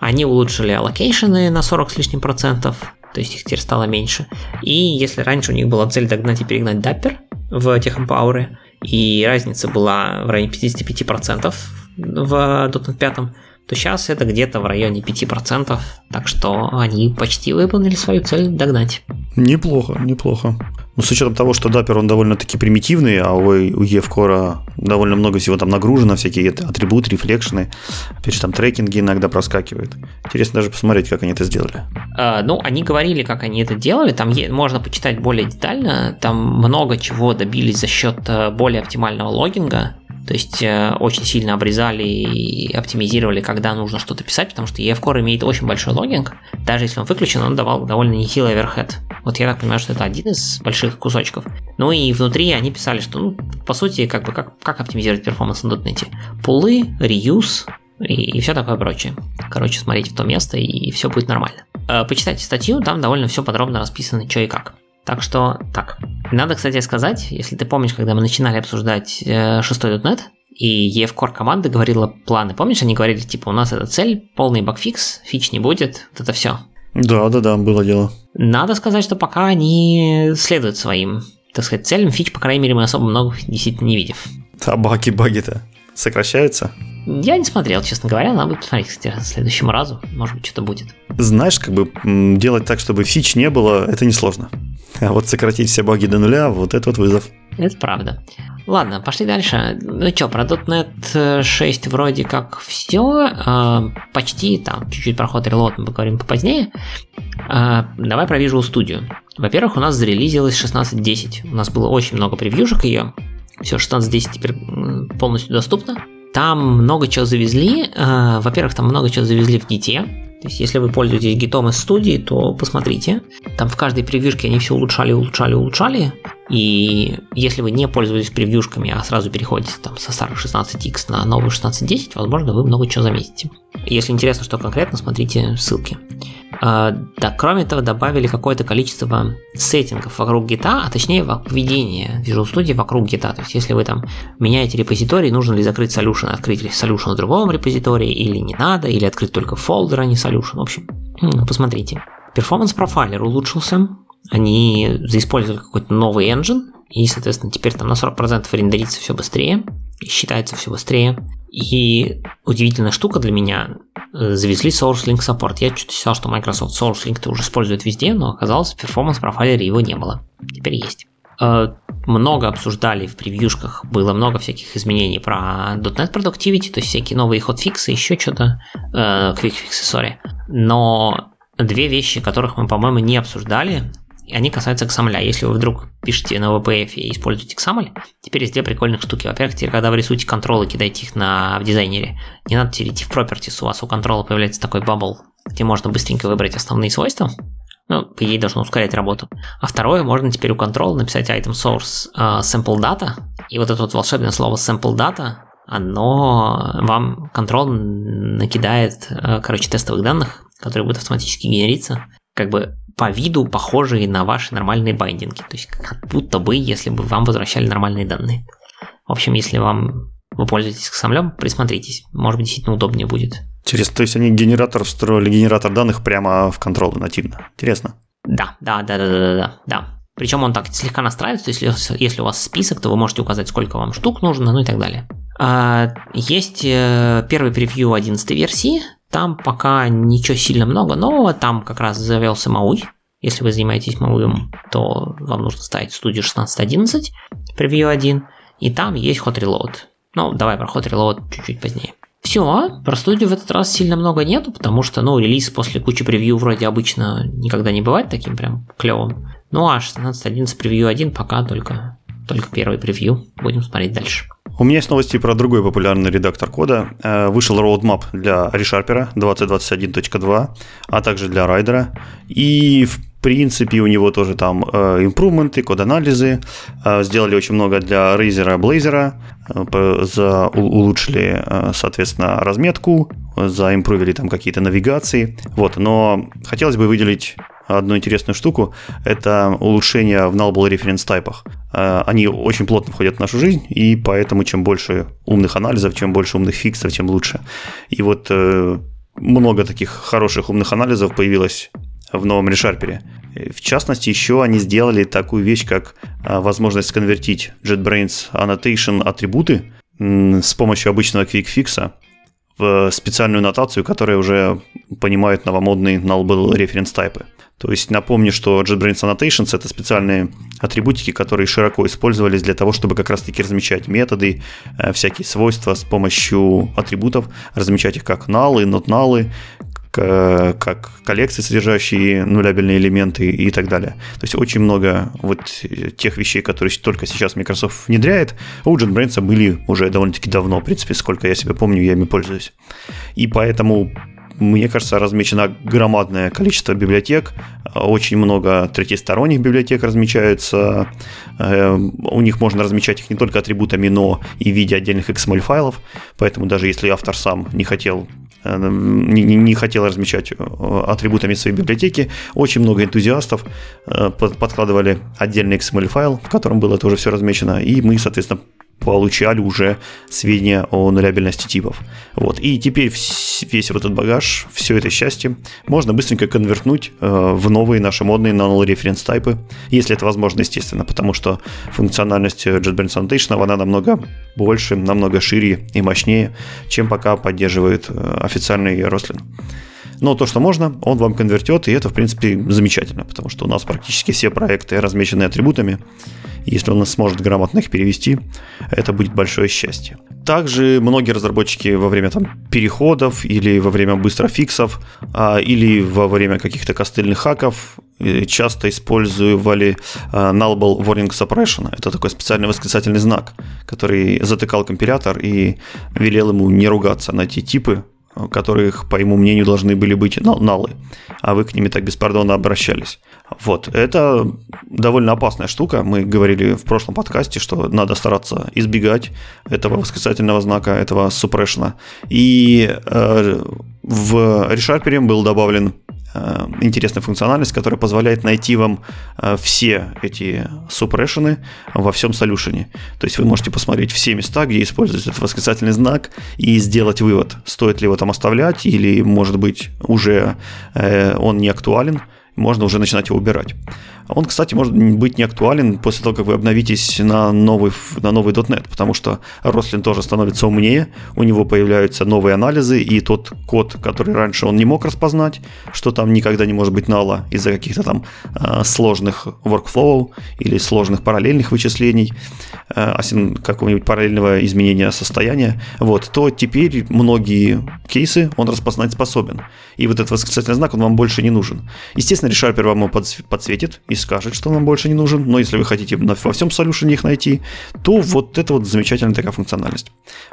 Они улучшили аллокейшены на 40 с лишним процентов, то есть их теперь стало меньше. И если раньше у них была цель догнать и перегнать Dapper в техэмпауэре, и разница была в районе 55% в .NET 5, то сейчас это где-то в районе 5%, так что они почти выполнили свою цель догнать. Неплохо, неплохо. Ну, с учетом того, что Dapper, он довольно-таки примитивный, а у, у EFCore довольно много всего там нагружено, всякие атрибуты, рефлекшены, опять же, там трекинги иногда проскакивают. Интересно даже посмотреть, как они это сделали. Uh, ну, они говорили, как они это делали, там можно почитать более детально, там много чего добились за счет э, более оптимального логинга, то есть э, очень сильно обрезали и оптимизировали, когда нужно что-то писать, потому что EF Core имеет очень большой логинг. Даже если он выключен, он давал довольно нехилый оверхед. Вот я так понимаю, что это один из больших кусочков. Ну и внутри они писали, что, ну, по сути, как бы как, как оптимизировать перформанс на .NET. Пулы, реюз, и, и все такое прочее. Короче, смотрите в то место, и все будет нормально. Э, почитайте статью, там довольно все подробно расписано, что и как. Так что так. Надо, кстати, сказать, если ты помнишь, когда мы начинали обсуждать э, шестой .NET, и EF Core команда говорила планы. Помнишь, они говорили, типа, у нас это цель, полный багфикс, фич не будет, вот это все. Да, да, да, было дело. Надо сказать, что пока они следуют своим, так сказать, целям, фич, по крайней мере, мы особо много действительно не видим. А баги, баги-то. Сокращаются? Я не смотрел, честно говоря, надо будет посмотреть, кстати, следующему разу. Может быть, что-то будет. Знаешь, как бы делать так, чтобы фич не было, это несложно. А вот сократить все баги до нуля, вот это вот вызов. Это правда. Ладно, пошли дальше. Ну что, про .NET 6 вроде как все. Э, почти там, чуть-чуть про Hot Reload мы поговорим попозднее. Э, давай про Visual Studio. Во-первых, у нас зарелизилась 16.10. У нас было очень много превьюшек ее. Все, 16.10 теперь полностью доступно. Там много чего завезли. Э, во-первых, там много чего завезли в гите. То есть, если вы пользуетесь гитом из студии, то посмотрите. Там в каждой превьюшке они все улучшали, улучшали, улучшали. И если вы не пользуетесь превьюшками, а сразу переходите там со старых 16x на новую 16.10, возможно, вы много чего заметите. Если интересно, что конкретно, смотрите ссылки. А, да, кроме этого, добавили какое-то количество сеттингов вокруг гита, а точнее поведения Visual Studio вокруг гита. То есть, если вы там меняете репозиторий, нужно ли закрыть solution, открыть solution в другом репозитории, или не надо, или открыть только фолдер, а не solution. В общем, посмотрите. Performance Profiler улучшился, они заиспользовали какой-то новый engine, и, соответственно, теперь там на 40% рендерится все быстрее, считается все быстрее. И удивительная штука для меня, э, завезли SourceLink Support. Я что-то считал, что Microsoft SourceLink уже использует везде, но оказалось, в Performance Profiler его не было. Теперь есть. Э, много обсуждали в превьюшках, было много всяких изменений про .NET Productivity, то есть всякие новые хотфиксы, еще что-то, э, quickfixes, sorry. Но две вещи, которых мы, по-моему, не обсуждали, они касаются XAML. Если вы вдруг пишете на VPF и используете XAML, теперь есть две прикольных штуки. Во-первых, теперь, когда вы рисуете контролы, кидаете их на, в дизайнере, не надо теперь идти в Properties, у вас у контрола появляется такой бабл, где можно быстренько выбрать основные свойства, ну, по идее, должно ускорять работу. А второе, можно теперь у контрола написать item source uh, sample data, и вот это вот волшебное слово sample data, оно вам контрол накидает, э, короче, тестовых данных, которые будут автоматически генериться, как бы по виду похожие на ваши нормальные байдинги. То есть как будто бы, если бы вам возвращали нормальные данные. В общем, если вам вы пользуетесь XAML, присмотритесь. Может быть, действительно удобнее будет. Интересно, то есть они генератор встроили, генератор данных прямо в контролы нативно. Интересно. Да, да, да, да, да, да, да. Причем он так слегка настраивается, если, если у вас список, то вы можете указать, сколько вам штук нужно, ну и так далее. А, есть э, первый превью 11 версии, там пока ничего сильно много нового, там как раз завелся Мауи. Если вы занимаетесь Мауем, то вам нужно ставить студию 16.11, превью 1, и там есть Hot Reload. Ну, давай про Hot Reload чуть-чуть позднее. Все, про студию в этот раз сильно много нету, потому что, ну, релиз после кучи превью вроде обычно никогда не бывает таким прям клевым. Ну, а 16.11 превью 1 пока только, только первый превью. Будем смотреть дальше. У меня есть новости про другой популярный редактор кода. Э, вышел roadmap для ReSharper 2021.2, а также для Райдера. И в принципе у него тоже там э, импрувменты, код-анализы. Э, сделали очень много для Razer Blazor. За, улучшили, соответственно, разметку, заимпровили там какие-то навигации. Вот, но хотелось бы выделить одну интересную штуку. Это улучшение в nullable reference тайпах. Э, они очень плотно входят в нашу жизнь, и поэтому чем больше умных анализов, чем больше умных фиксов, тем лучше. И вот э, много таких хороших умных анализов появилось в новом ReSharper. В частности, еще они сделали такую вещь, как э, возможность сконвертить JetBrains Annotation атрибуты с помощью обычного QuickFix в специальную нотацию, которая уже понимает новомодные nullable reference тайпы. То есть напомню, что JetBrains Annotations — это специальные атрибутики, которые широко использовались для того, чтобы как раз-таки размечать методы, э, всякие свойства с помощью атрибутов, размечать их как not null, как коллекции, содержащие нулябельные элементы и так далее. То есть очень много вот тех вещей, которые только сейчас Microsoft внедряет, у JetBrains были уже довольно-таки давно, в принципе, сколько я себя помню, я ими пользуюсь. И поэтому мне кажется, размечено громадное количество библиотек, очень много третьесторонних библиотек размечаются, э, у них можно размечать их не только атрибутами, но и в виде отдельных XML-файлов, поэтому даже если автор сам не хотел э, не, не хотел размечать э, атрибутами своей библиотеки. Очень много энтузиастов подкладывали отдельный XML-файл, в котором было тоже все размечено, и мы, соответственно, получали уже сведения о нулябельности типов. Вот. И теперь весь этот багаж, все это счастье можно быстренько конвертнуть э, в новые наши модные null reference тайпы, если это возможно, естественно, потому что функциональность JetBrains Annotation, она намного больше, намного шире и мощнее, чем пока поддерживает э, официальный Roslyn. Но то, что можно, он вам конвертет, и это, в принципе, замечательно, потому что у нас практически все проекты размечены атрибутами. Если он сможет грамотно их перевести, это будет большое счастье. Также многие разработчики во время там, переходов или во время быстрофиксов а, или во время каких-то костыльных хаков э, часто использовали а, nullable warning suppression. Это такой специальный восклицательный знак, который затыкал компилятор и велел ему не ругаться на те типы, которых, по его мнению, должны были быть налы, а вы к ними так беспардонно обращались. Вот, это довольно опасная штука. Мы говорили в прошлом подкасте, что надо стараться избегать этого восклицательного знака, этого супрешна. И э, в ReSharper был добавлен интересная функциональность, которая позволяет найти вам э, все эти супрешены во всем солюшене. То есть вы можете посмотреть все места, где используется этот восклицательный знак, и сделать вывод, стоит ли его там оставлять, или, может быть, уже э, он не актуален, можно уже начинать его убирать. Он, кстати, может быть не актуален после того, как вы обновитесь на новый, на новый .NET, потому что Roslyn тоже становится умнее, у него появляются новые анализы, и тот код, который раньше он не мог распознать, что там никогда не может быть нала из-за каких-то там э, сложных workflow или сложных параллельных вычислений, э, какого-нибудь параллельного изменения состояния, вот, то теперь многие кейсы он распознать способен. И вот этот восклицательный знак, он вам больше не нужен. Естественно, ReSharper вам его подсветит и скажет, что нам больше не нужен, но если вы хотите во всем солюшене их найти, то вот это вот замечательная такая функциональность.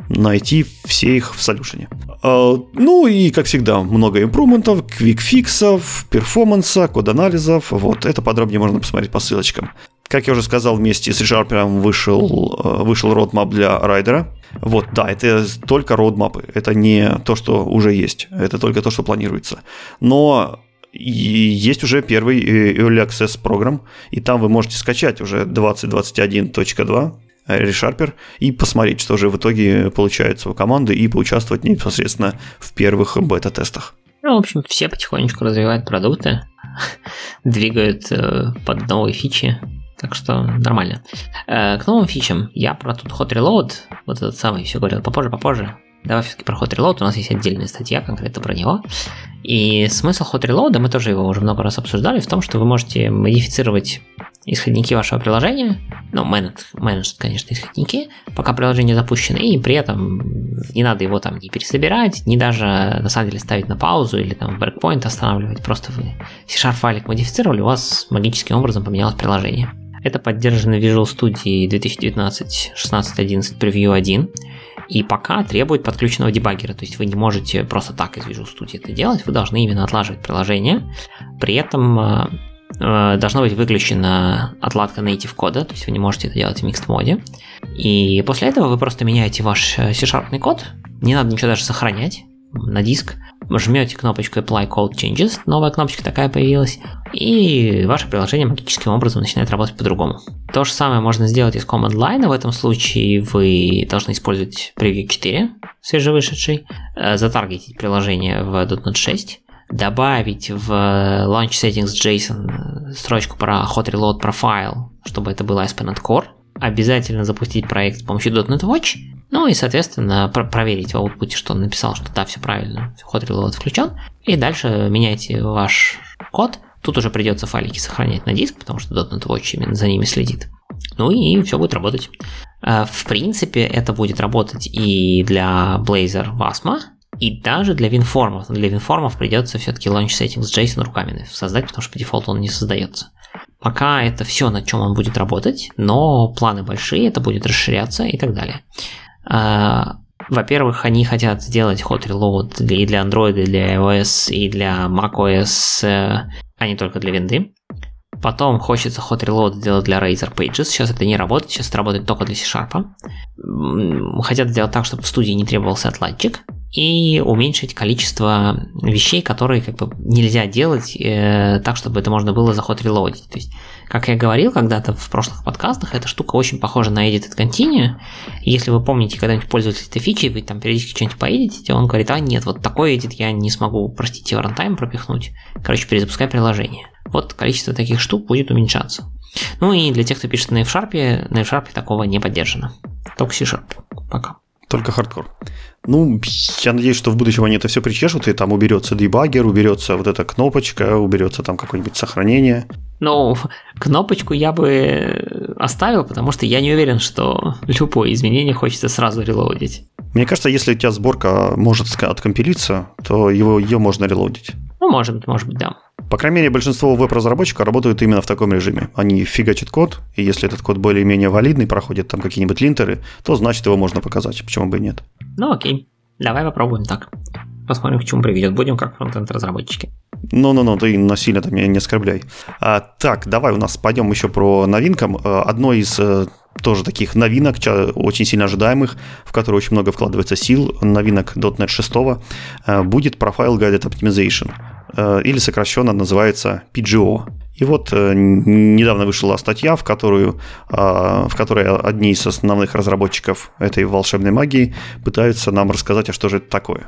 Найти все их в солюшене. А, ну и, как всегда, много импрументов, квикфиксов, перформанса, код-анализов. Вот, это подробнее можно посмотреть по ссылочкам. Как я уже сказал, вместе с ReSharper вышел, э, вышел roadmap для райдера. Вот, да, это только роудмапы. Это не то, что уже есть. Это только то, что планируется. Но есть уже первый э, Early Access программ, и там вы можете скачать уже 2021.2 ReSharper и посмотреть, что же в итоге получается у команды и поучаствовать непосредственно в первых бета-тестах. Ну, в общем, все потихонечку развивают продукты, [LAUGHS] двигают э, под новые фичи, так что нормально. Э, к новым фичам я про тут Hot Reload, вот этот самый, все говорил попозже, попозже. Давай все-таки про Hot Reload, у нас есть отдельная статья конкретно про него. И смысл Hot Reload, мы тоже его уже много раз обсуждали, в том, что вы можете модифицировать исходники вашего приложения, ну, менедж, менедж конечно, исходники, пока приложение запущено, и при этом не надо его там не пересобирать, не даже, на самом деле, ставить на паузу или там breakpoint останавливать, просто вы C-Sharp файлик модифицировали, у вас магическим образом поменялось приложение. Это поддержано Visual Studio 2019 16.11 Preview 1, и пока требует подключенного дебаггера, то есть вы не можете просто так из Visual Studio это делать, вы должны именно отлаживать приложение, при этом э, э, должна быть выключена отладка native кода, то есть вы не можете это делать в mixed моде. И после этого вы просто меняете ваш э, C-Sharp код, не надо ничего даже сохранять на диск, жмете кнопочку Apply Code Changes, новая кнопочка такая появилась, и ваше приложение магическим образом начинает работать по-другому. То же самое можно сделать из Command Line, в этом случае вы должны использовать Preview 4, свежевышедший, э, затаргетить приложение в .NET 6, добавить в Launch Settings JSON строчку про Hot Reload Profile, чтобы это было ASP.NET Core, обязательно запустить проект с помощью .NET Watch, ну и, соответственно, про- проверить в аутпуте, что он написал, что да, все правильно, ход reload включен. И дальше меняйте ваш код. Тут уже придется файлики сохранять на диск, потому что .NET Watch именно за ними следит. Ну и все будет работать. А, в принципе, это будет работать и для Blazor Wasma, и даже для WinForm. Для WinForm придется все-таки launch settings JSON руками создать, потому что по дефолту он не создается. Пока это все, на чем он будет работать, но планы большие, это будет расширяться и так далее. А, во-первых, они хотят сделать Hot Reload и для Android, и для iOS, и для macOS, э, а не только для винды. Потом хочется Hot Reload сделать для Razer Pages. Сейчас это не работает, сейчас это работает только для C-Sharp. Хотят сделать так, чтобы в студии не требовался отладчик. и уменьшить количество вещей, которые как бы нельзя делать э, так, чтобы это можно было заход релоудить. То есть, как я говорил когда-то в прошлых подкастах, эта штука очень похожа на Edit Continue. Если вы помните, когда-нибудь пользовались этой фичей, вы там периодически что-нибудь поедите, он говорит, а нет, вот такой edit я не смогу, простите, в рантайм пропихнуть. Короче, перезапускай приложение. Вот количество таких штук будет уменьшаться. Ну и для тех, кто пишет на F-Sharp, на F-Sharp такого не поддержано. Только C-Sharp. Пока. Только хардкор. Ну, я надеюсь, что в будущем они это все причешут, и там уберется дебаггер, уберется вот эта кнопочка, уберется там какое-нибудь сохранение. Ну, кнопочку я бы оставил, потому что я не уверен, что любое изменение хочется сразу релоудить. Мне кажется, если у тебя сборка может откомпилиться, то его, ее можно релоудить. Ну, может быть, может быть, да. По крайней мере, большинство веб-разработчиков работают именно в таком режиме. Они фигачат код, и если этот код более-менее валидный, проходит там какие-нибудь линтеры, то значит его можно показать. Почему бы и нет? Ну окей, давай попробуем так. Посмотрим, к чему приведет. Будем как фронтенд разработчики. Ну-ну-ну, ты насильно там меня не оскорбляй. А, так, давай у нас пойдем еще про новинкам. А, одно из э, тоже таких новинок, очень сильно ожидаемых, в которые очень много вкладывается сил, новинок .NET 6, э, будет Profile Guided Optimization, или сокращенно называется PGO. И вот э, недавно вышла статья, в, которую, в которой одни из основных разработчиков этой волшебной магии пытаются нам рассказать, а что же это такое.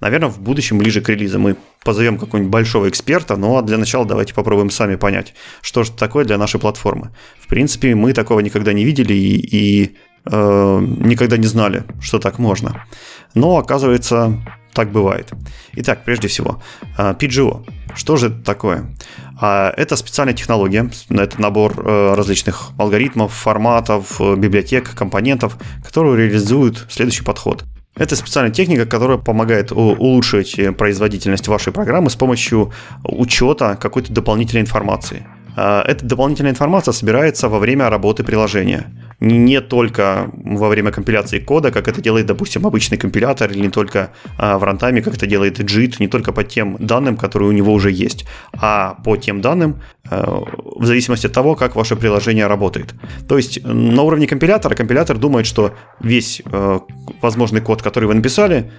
Наверное, в будущем, ближе к релизу, мы позовем какого-нибудь большого эксперта, ну а для начала давайте попробуем сами понять, что же такое для нашей платформы. В принципе, мы такого никогда не видели и, и э, никогда не знали, что так можно. Но оказывается, так бывает. Итак, прежде всего, э, PGO. Что же это такое? А, это специальная технология, это набор э, различных алгоритмов, форматов, э, библиотек, компонентов, которые реализуют следующий подход. Это специальная техника, которая помогает улучшить э, производительность вашей программы с помощью учета какой-то дополнительной информации. А, эта дополнительная информация собирается во время работы приложения не только во время компиляции кода, как это делает, допустим, обычный компилятор, или не только а, в рантайме, как это делает JIT, не только по тем данным, которые у него уже есть, а по тем данным, а, в зависимости от того, как ваше приложение работает. То есть на уровне компилятора компилятор думает, что весь а, возможный код, который вы написали,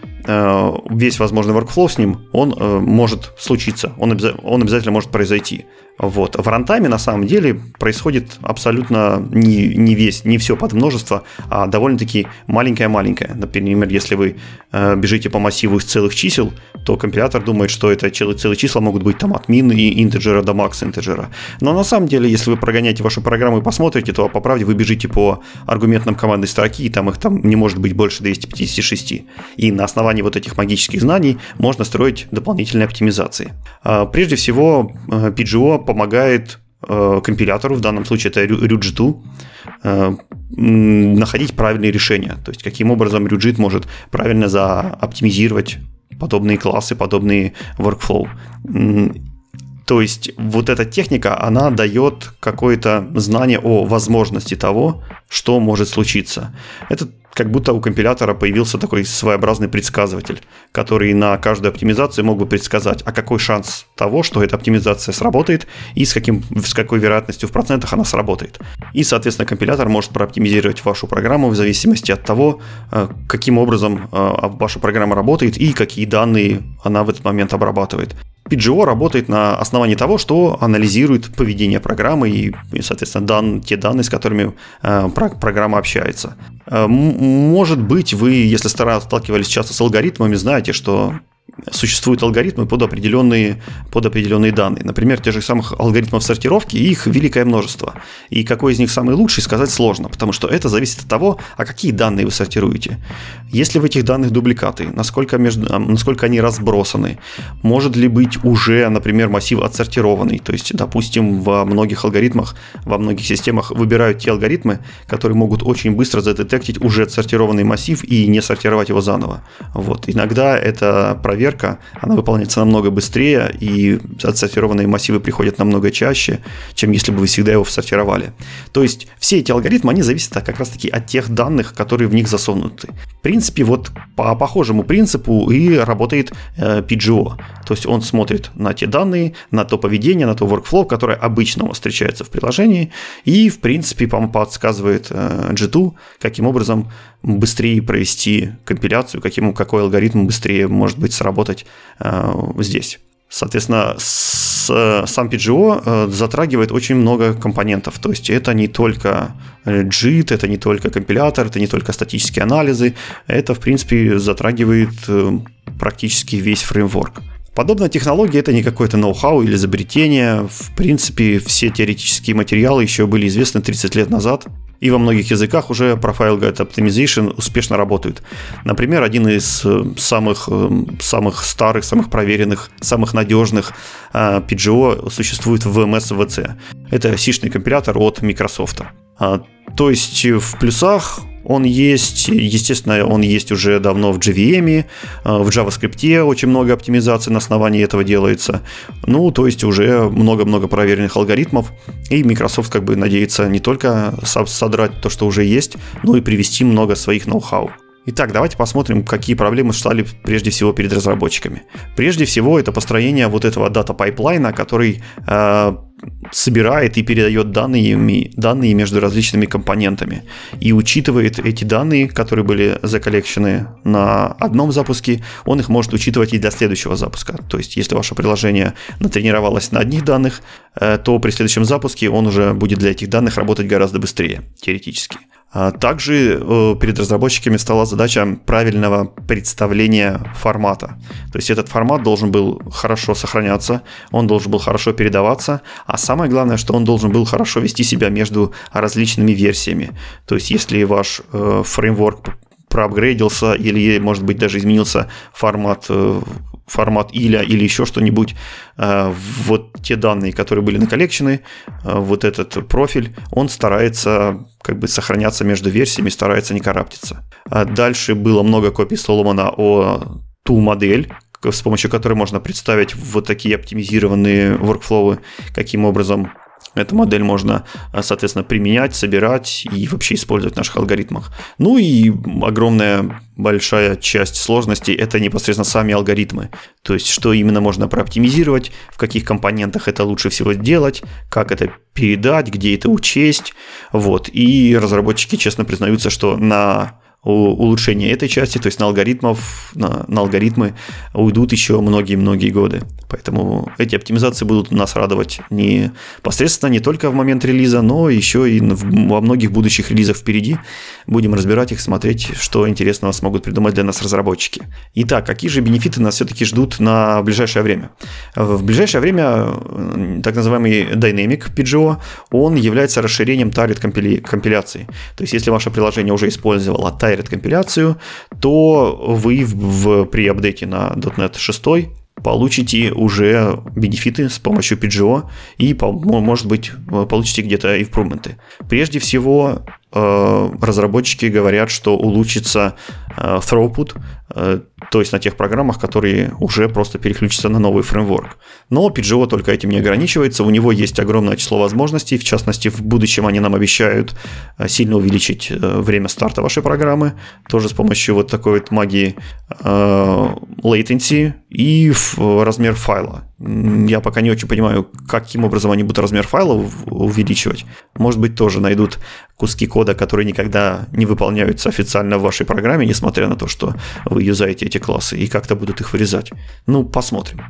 весь возможный workflow с ним, он может случиться, он, он обязательно может произойти. Вот. В рантайме на самом деле происходит абсолютно не, не весь, не все под множество, а довольно-таки маленькое-маленькое. Например, если вы э, бежите по массиву из целых чисел, то компилятор думает, что это целые числа могут быть там от min и интеджера до max интеджера. Но на самом деле, если вы прогоняете вашу программу и посмотрите, то по правде вы бежите по аргументам командной строки, и там их там не может быть больше 256. И на основании вот этих магических знаний можно строить дополнительные оптимизации. А, прежде всего, э, Помогает э, компилятору, в данном случае это RUGIT, э, находить правильные решения. То есть, каким образом RUGIT может правильно заоптимизировать подобные классы, подобные workflow. То есть вот эта техника, она дает какое-то знание о возможности того, что может случиться. Это как будто у компилятора появился такой своеобразный предсказыватель, который на каждую оптимизацию мог бы предсказать, а какой шанс того, что эта оптимизация сработает и с, каким, с какой вероятностью в процентах она сработает. И, соответственно, компилятор может прооптимизировать вашу программу в зависимости от того, э, каким образом э, ваша программа работает и какие данные она в этот момент обрабатывает. PGO работает на основании того, что анализирует поведение программы и, соответственно, дан, те данные, с которыми э, программа общается. Э, может быть, вы, если сталкивались часто с алгоритмами, знаете, что существуют алгоритмы под определенные, под определенные данные. Например, тех же самых алгоритмов сортировки, их великое множество. И какой из них самый лучший, сказать сложно, потому что это зависит от того, а какие данные вы сортируете. Есть ли в этих данных дубликаты, насколько, между, насколько они разбросаны, может ли быть уже, например, массив отсортированный. То есть, допустим, во многих алгоритмах, во многих системах выбирают те алгоритмы, которые могут очень быстро задетектить уже отсортированный массив и не сортировать его заново. Вот. Иногда это проверка она выполняется намного быстрее, и отсортированные массивы приходят намного чаще, чем если бы вы всегда его сортировали. То есть все эти алгоритмы, они зависят как раз-таки от тех данных, которые в них засунуты. В принципе, вот по похожему принципу и работает э, PGO. То есть он смотрит на те данные, на то поведение, на то workflow, которое обычно встречается в приложении, и, в принципе, подсказывает э, G2, каким образом быстрее провести компиляцию, каким, какой алгоритм быстрее может быть сработать э, здесь. Соответственно, с, сам PGO э, затрагивает очень много компонентов. То есть это не только JIT, это не только компилятор, это не только статические анализы. Это, в принципе, затрагивает э, практически весь фреймворк. Подобная технология это не какое-то ноу-хау или изобретение. В принципе, все теоретические материалы еще были известны 30 лет назад. И во многих языках уже Profile Guide Optimization успешно работают. Например, один из э, самых, э, самых старых, самых проверенных, самых надежных э, PGO существует в MSVC. Это сишный компилятор от Microsoft. А, то есть в плюсах он есть, естественно, он есть уже давно в JVM, а, в JavaScript очень много оптимизации на основании этого делается. Ну, то есть уже много-много проверенных алгоритмов, и Microsoft как бы надеется не только содрать то, что уже есть, но и привести много своих ноу-хау. Итак, давайте посмотрим, какие проблемы стали прежде всего перед разработчиками. Прежде всего, это построение вот этого data pipeline а, который э, собирает и передает данные, данные между различными компонентами и учитывает эти данные, которые были заколлекшены на одном запуске, он их может учитывать и для следующего запуска. То есть, если ваше приложение натренировалось на одних данных, э, то при следующем запуске он уже будет для этих данных работать гораздо быстрее, теоретически. А также э, перед разработчиками стала задача правильного представления формата. То есть этот формат должен был хорошо сохраняться, он должен был хорошо передаваться, а самое главное, что он должен был хорошо вести себя между различными версиями. То есть если ваш э, фреймворк проапгрейдился или, может быть, даже изменился формат э, формат иля или еще что-нибудь, э, вот те данные, которые были наколлекчены, э, вот этот профиль, он старается как бы сохраняться между версиями, старается не караптиться. А дальше было много копий сломано о ту модель, с помощью которой можно представить вот такие оптимизированные workflow, каким образом Эту модель можно, э, соответственно, применять, собирать и вообще использовать в наших алгоритмах. Ну и огромная большая часть сложностей – это непосредственно сами алгоритмы. То есть, что именно можно прооптимизировать, в каких компонентах это лучше всего сделать, как это передать, где это учесть. Вот. И разработчики честно признаются, что на улучшения этой части, то есть на алгоритмов, на, на алгоритмы уйдут еще многие-многие годы. Поэтому эти оптимизации будут нас радовать не непосредственно не только в момент релиза, но еще и во многих будущих релизах впереди. Будем разбирать их, смотреть, что интересного смогут придумать для нас разработчики. Итак, какие же бенефиты нас все-таки ждут на ближайшее время? В ближайшее время так называемый Dynamic PGO, он является расширением target компиляции. То есть, если ваше приложение уже использовало target проверит компиляцию, то вы в, в, при апдейте на .NET 6 получите уже бенефиты с помощью PGO и, может быть, получите где-то импрувменты. Прежде всего, э, разработчики говорят, что улучшится э, throughput, э, то есть на тех программах, которые уже просто переключатся на новый фреймворк. Но PGO только этим не ограничивается, у него есть огромное число возможностей, в частности, в будущем они нам обещают э, сильно увеличить э, время старта вашей программы, тоже с помощью вот такой вот магии э, latency и размер файла. Я пока не очень понимаю, каким образом они будут размер файла увеличивать. Может быть, тоже найдут куски кода, которые никогда не выполняются официально в вашей программе, несмотря на то, что вы юзаете эти классы, и как-то будут их вырезать. Ну, посмотрим.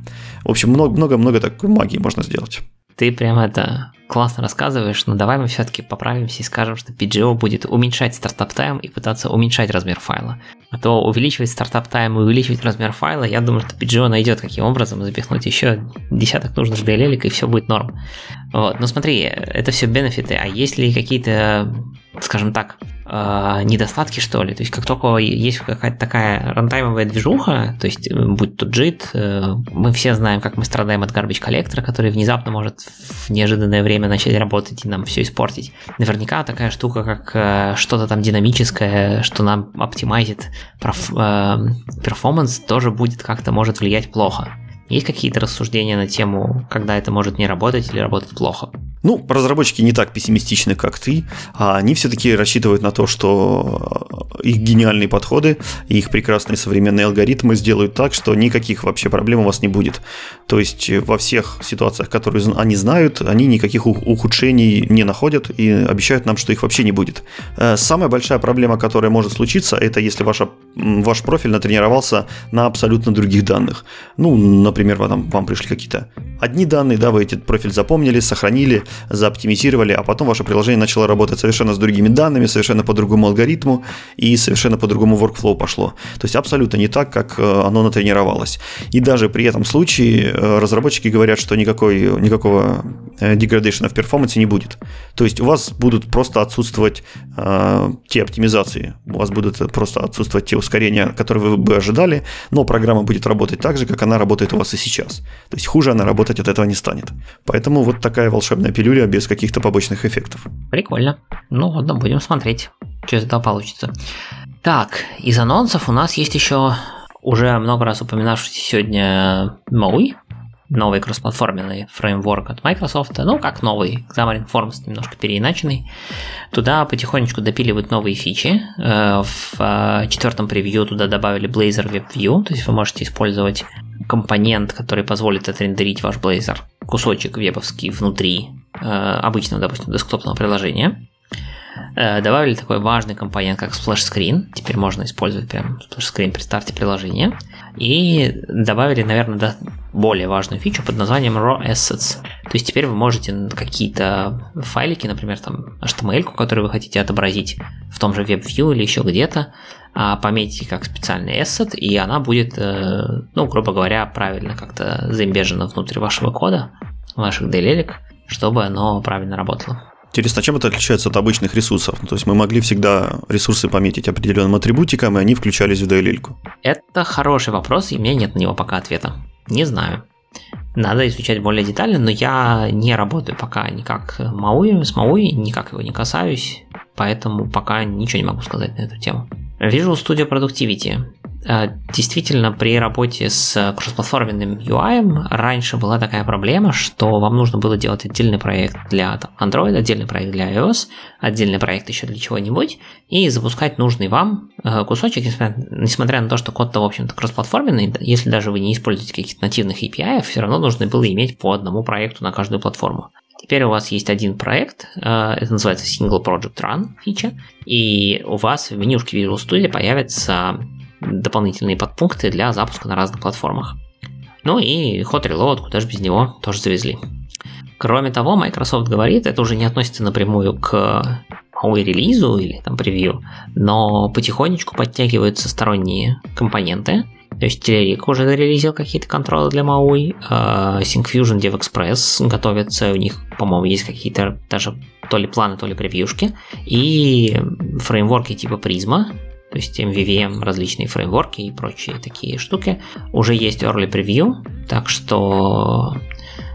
В общем, много-много такой магии можно сделать. Ты прям это классно рассказываешь, но давай мы все-таки поправимся и скажем, что PGO будет уменьшать стартап тайм и пытаться уменьшать размер файла. А то увеличивать стартап тайм и увеличивать размер файла, я думаю, что PGO найдет каким образом запихнуть еще десяток нужных DLL, и все будет норм. Вот. Но смотри, это все бенефиты, а есть ли какие-то, скажем так, э, недостатки, что ли? То есть, как только есть какая-то такая рантаймовая движуха, то есть, э, будь то JIT, э, мы все знаем, как мы страдаем от garbage коллектора, который внезапно может в неожиданное время начать работать и нам все испортить. Наверняка такая штука, как что-то там динамическое, что нам оптимизит перформанс, тоже будет как-то может влиять плохо. Есть какие-то рассуждения на тему, когда это может не работать или работать плохо? Ну, разработчики не так пессимистичны, как ты, а они все-таки рассчитывают на то, что их гениальные подходы, их прекрасные современные алгоритмы сделают так, что никаких вообще проблем у вас не будет. То есть во всех ситуациях, которые они знают, они никаких ухудшений не находят и обещают нам, что их вообще не будет. Э, самая большая проблема, которая может случиться, это если ваша, ваш профиль натренировался на абсолютно других данных. Ну, например, вам, вам пришли какие-то одни данные, да, вы этот профиль запомнили, сохранили, заоптимизировали, а потом ваше приложение начало работать совершенно с другими данными, совершенно по другому алгоритму и совершенно по другому workflow пошло. То есть абсолютно не так, как э, оно натренировалось. И даже при этом случае э, разработчики говорят, что никакой, никакого degradation в перформансе не будет. То есть у вас будут просто отсутствовать э, те оптимизации, у вас будут просто отсутствовать те ускорения, которые вы бы ожидали, но программа будет работать так же, как она работает у вас и сейчас. То есть хуже она работать от этого не станет. Поэтому вот такая волшебная пилюля без каких-то побочных эффектов. Прикольно. Ну ладно, будем смотреть, что из этого получится. Так, из анонсов у нас есть еще уже много раз упоминавшийся сегодня MAUI, новый кроссплатформенный фреймворк от Microsoft, ну как новый, Xamarin Forms немножко переиначенный. Туда потихонечку допиливают новые фичи. Э, в э, четвертом превью туда добавили Blazor Web View, то есть вы можете использовать компонент, который позволит отрендерить ваш Blazor, кусочек вебовский внутри э, обычного, допустим, десктопного приложения. Э, добавили такой важный компонент, как Splash Screen. Теперь можно использовать прям Splash Screen при старте приложения. И добавили, наверное, более важную фичу под названием Raw Assets. То есть теперь вы можете какие-то файлики, например, там HTML, которую вы хотите отобразить в том же WebView или еще где-то, а, пометить как специальный asset, и она будет, э, ну, грубо говоря, правильно как-то заимбежена внутрь вашего кода, ваших DLL, чтобы оно правильно работало. Интересно, чем это отличается от обычных ресурсов? То есть мы могли всегда ресурсы пометить определенным атрибутиком, и они включались в DLL. -ку. Это хороший вопрос, и у меня нет на него пока ответа. Не знаю. Надо изучать более детально, но я не работаю пока никак Мауи, с Мауи, никак его не касаюсь, поэтому пока ничего не могу сказать на эту тему. Visual Studio Productivity. Э, действительно, при работе с кроссплатформенным UI раньше была такая проблема, что вам нужно было делать отдельный проект для там, Android, отдельный проект для iOS, отдельный проект еще для чего-нибудь, и запускать нужный вам э, кусочек, несмотря на то, что код-то, в общем-то, кроссплатформенный, если даже вы не используете каких-то нативных API, все равно нужно было иметь по одному проекту на каждую платформу. Теперь у вас есть один проект, э, это называется Single Project Run фича, и у вас в менюшке Visual Studio появятся дополнительные подпункты для запуска на разных платформах. Ну и Hot Reload, куда же без него, тоже завезли. Кроме того, Microsoft говорит, это уже не относится напрямую к Huawei релизу или там превью, но потихонечку подтягиваются сторонние компоненты, то есть Telerik уже зарелизил какие-то контролы для MAUI, uh, SyncFusion DevExpress готовится, у них, по-моему, есть какие-то даже то ли планы, то ли превьюшки, и фреймворки типа Prisma, то есть MVVM, различные фреймворки и прочие такие штуки, уже есть early preview, так что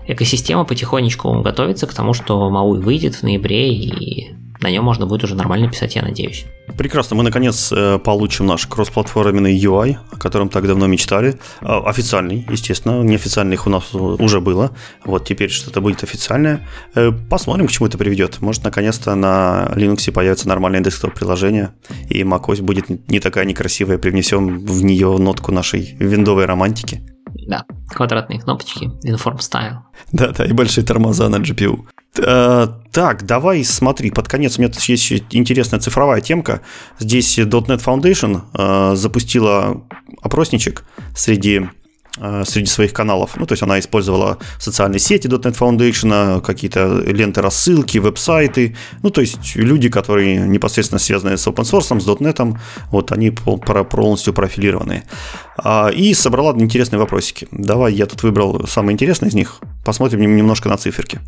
экосистема потихонечку готовится к тому, что MAUI выйдет в ноябре и на нем можно будет уже нормально писать, я надеюсь. Прекрасно, мы наконец э, получим наш кроссплатформенный UI, о котором так давно мечтали. А, официальный, естественно, неофициальный их у нас уже было. Вот теперь что-то будет официальное. Э, посмотрим, к чему это приведет. Может, наконец-то на Linux появится нормальное десктоп-приложение, и macOS будет не такая некрасивая, привнесем в нее нотку нашей виндовой романтики. Да, квадратные кнопочки, Inform Style. Да-да, и большие тормоза на GPU. Э, так, давай смотри, под конец у меня тут есть интересная цифровая темка. Здесь .NET Foundation э, запустила опросничек среди Э, среди своих каналов. Ну, то есть она использовала социальные сети .NET Foundation, какие-то ленты рассылки, веб-сайты. Ну, то есть люди, которые непосредственно связаны с open source, с .NET, вот они полностью профилированы. А, и собрала интересные вопросики. Давай я тут выбрал самые интересные из них. Посмотрим немножко на циферки.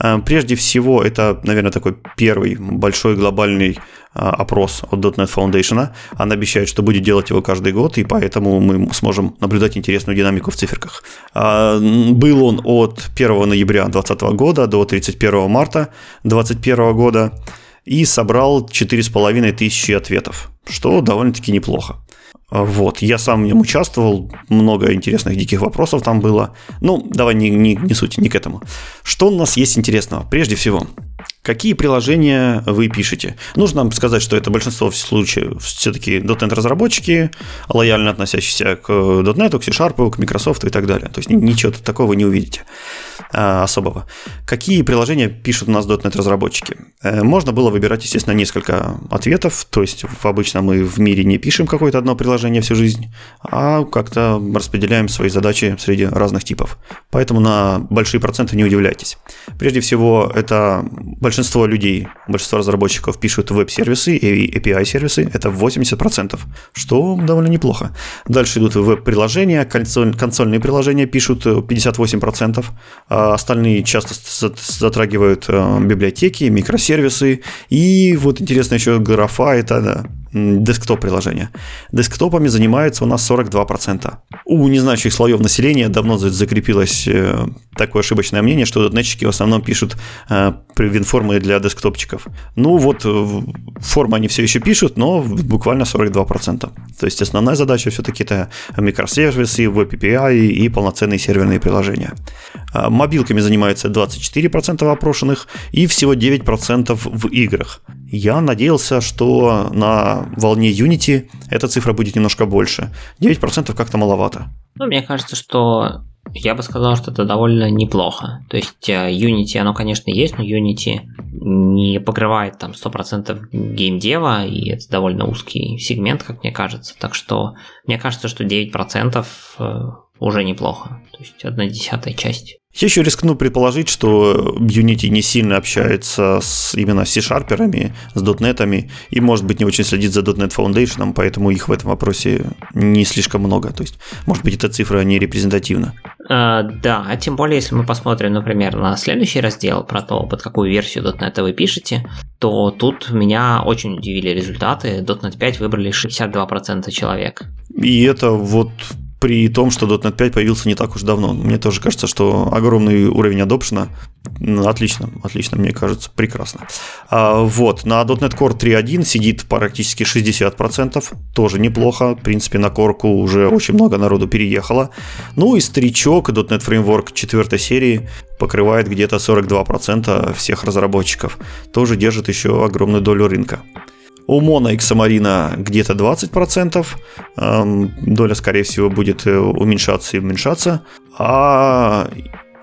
Э, прежде всего, это, наверное, такой первый большой глобальный а, опрос от .NET Foundation. Она обещает, что будет делать его каждый год, и поэтому мы сможем наблюдать интересную динамику в циферках. А, был он от 1 ноября 2020 года до 31 марта 2021 года и собрал 4,5 тысячи ответов, что довольно-таки неплохо. Вот, я сам в нем участвовал, много интересных диких вопросов там было. Ну, давай не, не, не суть, не к этому. Что у нас есть интересного? Прежде всего, Какие приложения вы пишете? Нужно сказать, что это большинство случаев все-таки .NET разработчики, лояльно относящиеся к .NET, к C-Sharp, к Microsoft и так далее. То есть ничего такого не увидите особого. Какие приложения пишут у нас .NET разработчики? Э, можно было выбирать, естественно, несколько ответов. То есть обычно мы в мире не пишем какое-то одно приложение всю жизнь, а как-то распределяем свои задачи среди разных типов. Поэтому на большие проценты не удивляйтесь. Прежде всего, это большинство людей, большинство разработчиков пишут веб-сервисы и API-сервисы, это 80%, что довольно неплохо. Дальше идут веб-приложения, консоль, консольные приложения пишут 58%, а остальные часто затрагивают э, библиотеки, микросервисы, и вот интересно еще графа, это десктоп-приложения. Десктопами занимается у нас 42%. У незнающих слоев населения давно закрепилось э, такое ошибочное мнение, что дотнетчики в основном пишут э, винформы для десктопчиков. Ну вот, э, формы они все еще пишут, но буквально 42%. То есть основная задача все-таки это микросервисы, веб-API и полноценные серверные приложения. Мобилками занимается 24% опрошенных и всего 9% в играх. Я надеялся, что на волне Unity эта цифра будет немножко больше. 9% как-то маловато. Ну, мне кажется, что я бы сказал, что это довольно неплохо. То есть э, Unity, оно, конечно, есть, но Unity не покрывает там 100% геймдева, и это довольно узкий сегмент, как мне кажется. Так что мне кажется, что 9% э, уже неплохо. То есть одна десятая часть. Я еще рискну предположить, что Unity не сильно общается с именно с C-шарперами, с дотнетами, и, может быть, не очень следит за .NET Foundation, поэтому их в этом вопросе не слишком много. То есть, может быть, эта цифра не репрезентативна. А, да, а тем более, если мы посмотрим, например, на следующий раздел про то, под какую версию .NET вы пишете, то тут меня очень удивили результаты. .NET 5 выбрали 62% человек. И это вот при том, что .NET 5 появился не так уж давно. Мне тоже кажется, что огромный уровень адопшена. Отлично, отлично, мне кажется, прекрасно. А, вот, на .NET Core 3.1 сидит практически 60%, тоже неплохо. В принципе, на корку уже очень много народу переехало. Ну и старичок .NET Framework 4 серии покрывает где-то 42% всех разработчиков. Тоже держит еще огромную долю рынка. У Мона и Xamarin где-то 20%. Эм, доля, скорее всего, будет э, уменьшаться и уменьшаться. А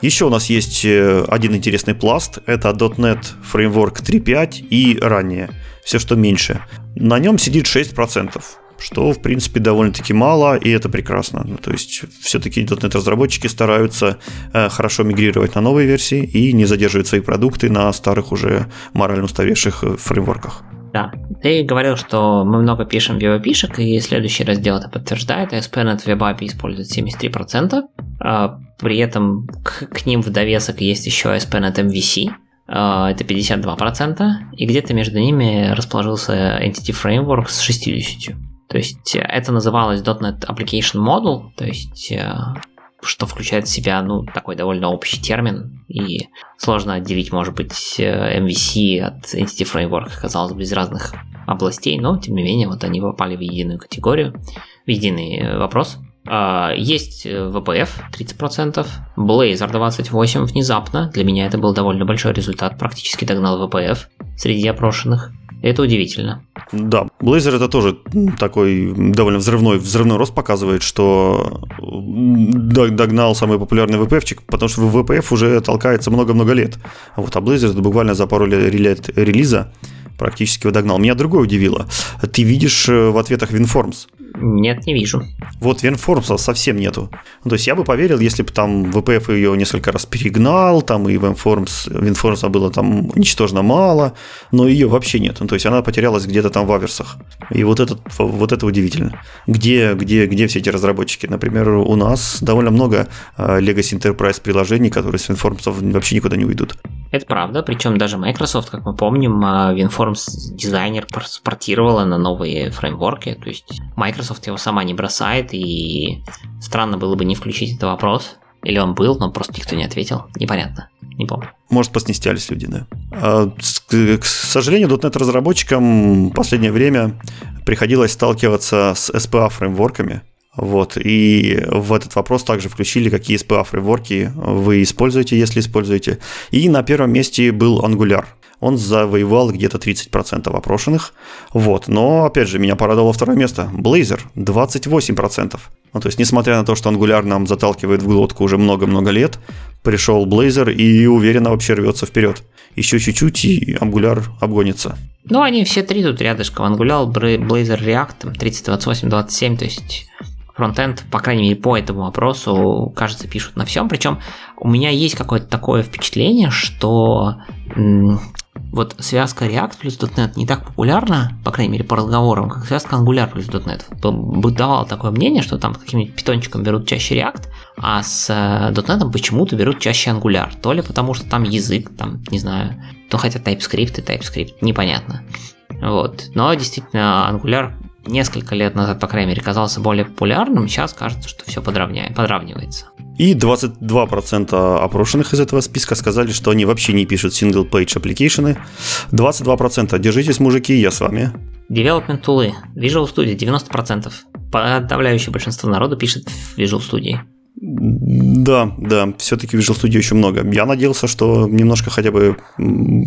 еще у нас есть э, один интересный пласт. Это .NET Framework 3.5 и ранее. Все, что меньше. На нем сидит 6% что, в принципе, довольно-таки мало, и это прекрасно. Ну, то есть, все-таки .NET-разработчики стараются э, хорошо мигрировать на новые версии и не задерживать свои продукты на старых уже морально устаревших фреймворках. Да, ты говорил, что мы много пишем веб-пишек, и следующий раздел это подтверждает. ASP.NET в WebAPI использует 73%. А, при этом к, к ним в довесок есть еще ASP.NET MVC, а, это 52%, и где-то между ними расположился Entity Framework с 60%. То есть это называлось .NET Application Model, то есть э, что включает в себя, ну, такой довольно общий термин, и сложно отделить, может быть, MVC от Entity Framework, казалось бы, из разных областей, но, тем не менее, вот они попали в единую категорию, в единый э, вопрос. А, есть VPF э, 30%, Blazor 28% внезапно, для меня это был довольно большой результат, практически догнал VPF среди опрошенных. Это удивительно. Да, Blazor это тоже такой довольно взрывной, взрывной рост показывает, что догнал самый популярный VPF, потому что VPF уже толкается много-много лет. Вот а Blazor это буквально за пару лет релиза практически его догнал. Меня другое удивило. Ты видишь э, в ответах WinForms. Нет, не вижу. Вот WinForms совсем нету. Ну, то есть я бы поверил, если бы там VPF ее несколько раз перегнал, там и WinForms, WinForms было там ничтожно мало, но ее вообще нет. Ну, то есть она потерялась где-то там в аверсах. И вот это, вот это удивительно. Где, где, где все эти разработчики? Например, у нас довольно много э, Legacy Enterprise приложений, которые с WinForms вообще никуда не уйдут. Это правда, причем даже Microsoft, как мы помним, э, WinForms дизайнер портировала на новые фреймворки, то есть Microsoft его сама не бросает, и странно было бы не включить этот вопрос. Или он был, но просто никто не ответил. Непонятно. не помню. Может, поснестялись люди, да. А, к сожалению, .NET разработчикам в последнее время приходилось сталкиваться с SPA фреймворками, вот, и в этот вопрос также включили, какие SPA фреймворки вы используете, если используете. И на первом месте был Angular. Он завоевал где-то 30% опрошенных. Вот, но, опять же, меня порадовало второе место. Blazor 28%. Ну, то есть, несмотря на то, что Angular нам заталкивает в глотку уже много-много лет, пришел Blazor и уверенно вообще рвется вперед. Еще чуть-чуть, и Angular обгонится. Ну, они все три тут рядышком. Angular, Blazor, React, 30, 28, 27, то есть фронтенд, по крайней мере, по этому вопросу, кажется, пишут на всем. Причем у меня есть какое-то такое впечатление, что вот связка React плюс .NET не так популярна, по крайней мере, по разговорам, как связка Angular плюс .NET. Бытовало такое мнение, что там каким-нибудь питончиком берут чаще React, а с э, .NET почему-то берут чаще Angular. То ли потому, что там язык, там, не знаю, то хотя TypeScript и TypeScript, непонятно. Вот. Но действительно, Angular несколько лет назад, по крайней мере, казался более популярным, сейчас кажется, что все подравняет, подравнивается. И 22% опрошенных из этого списка сказали, что они вообще не пишут single-page application. 22% держитесь, мужики, я с вами. Development тулы. Visual Studio 90%. Подавляющее большинство народа пишет в Visual Studio. Да, да, все-таки Visual Studio еще много. Я надеялся, что немножко хотя бы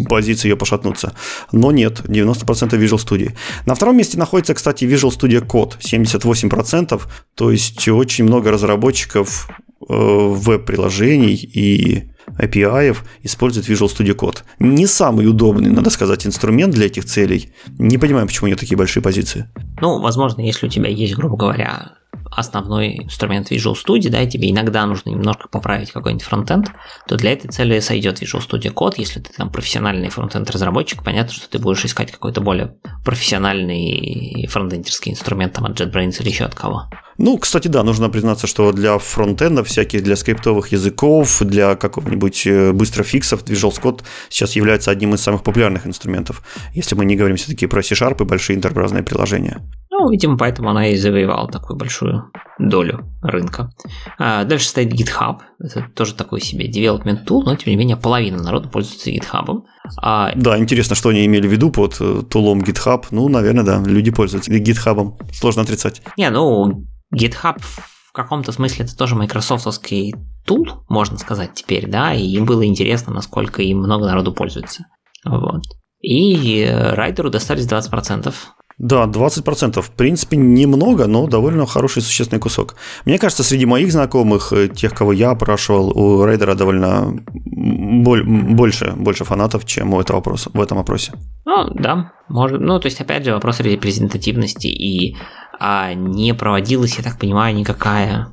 позиции ее пошатнутся. Но нет, 90% Visual Studio. На втором месте находится, кстати, Visual Studio Code, 78%. То есть очень много разработчиков э, веб-приложений и API используют Visual Studio Code. Не самый удобный, надо сказать, инструмент для этих целей. Не понимаю, почему у него такие большие позиции. Ну, возможно, если у тебя есть, грубо говоря, основной инструмент Visual Studio, да, и тебе иногда нужно немножко поправить какой-нибудь фронтенд, то для этой цели сойдет Visual Studio Code. Если ты там профессиональный фронтенд разработчик, понятно, что ты будешь искать какой-то более профессиональный фронтендерский инструмент там от JetBrains или еще от кого. Ну, кстати, да, нужно признаться, что для фронтенда всяких, для скриптовых языков, для какого-нибудь э, быстрофиксов Visual Code сейчас является одним из самых популярных инструментов, если мы не говорим все-таки про C-Sharp и большие интерпрайзные приложения. Ну, видимо, поэтому она и завоевала такую большую долю рынка. А дальше стоит GitHub. Это тоже такой себе development tool, но тем не менее половина народа пользуется GitHub. А... Да, интересно, что они имели в виду под э, тулом GitHub. Ну, наверное, да, люди пользуются GitHub. Сложно отрицать. Не, ну, GitHub в каком-то смысле это тоже майкрософтовский тул, можно сказать теперь, да, и им было интересно, насколько им много народу пользуется. Вот. И райдеру достались 20%. Да, 20%. В принципе, немного, но довольно хороший существенный кусок. Мне кажется, среди моих знакомых, э, тех, кого я опрашивал, у рейдера довольно больше, больше фанатов, чем у этого вопроса, в этом вопросе. Ну, да, может. Ну, то есть, опять же, вопрос репрезентативности и а, не проводилась, я так понимаю, никакая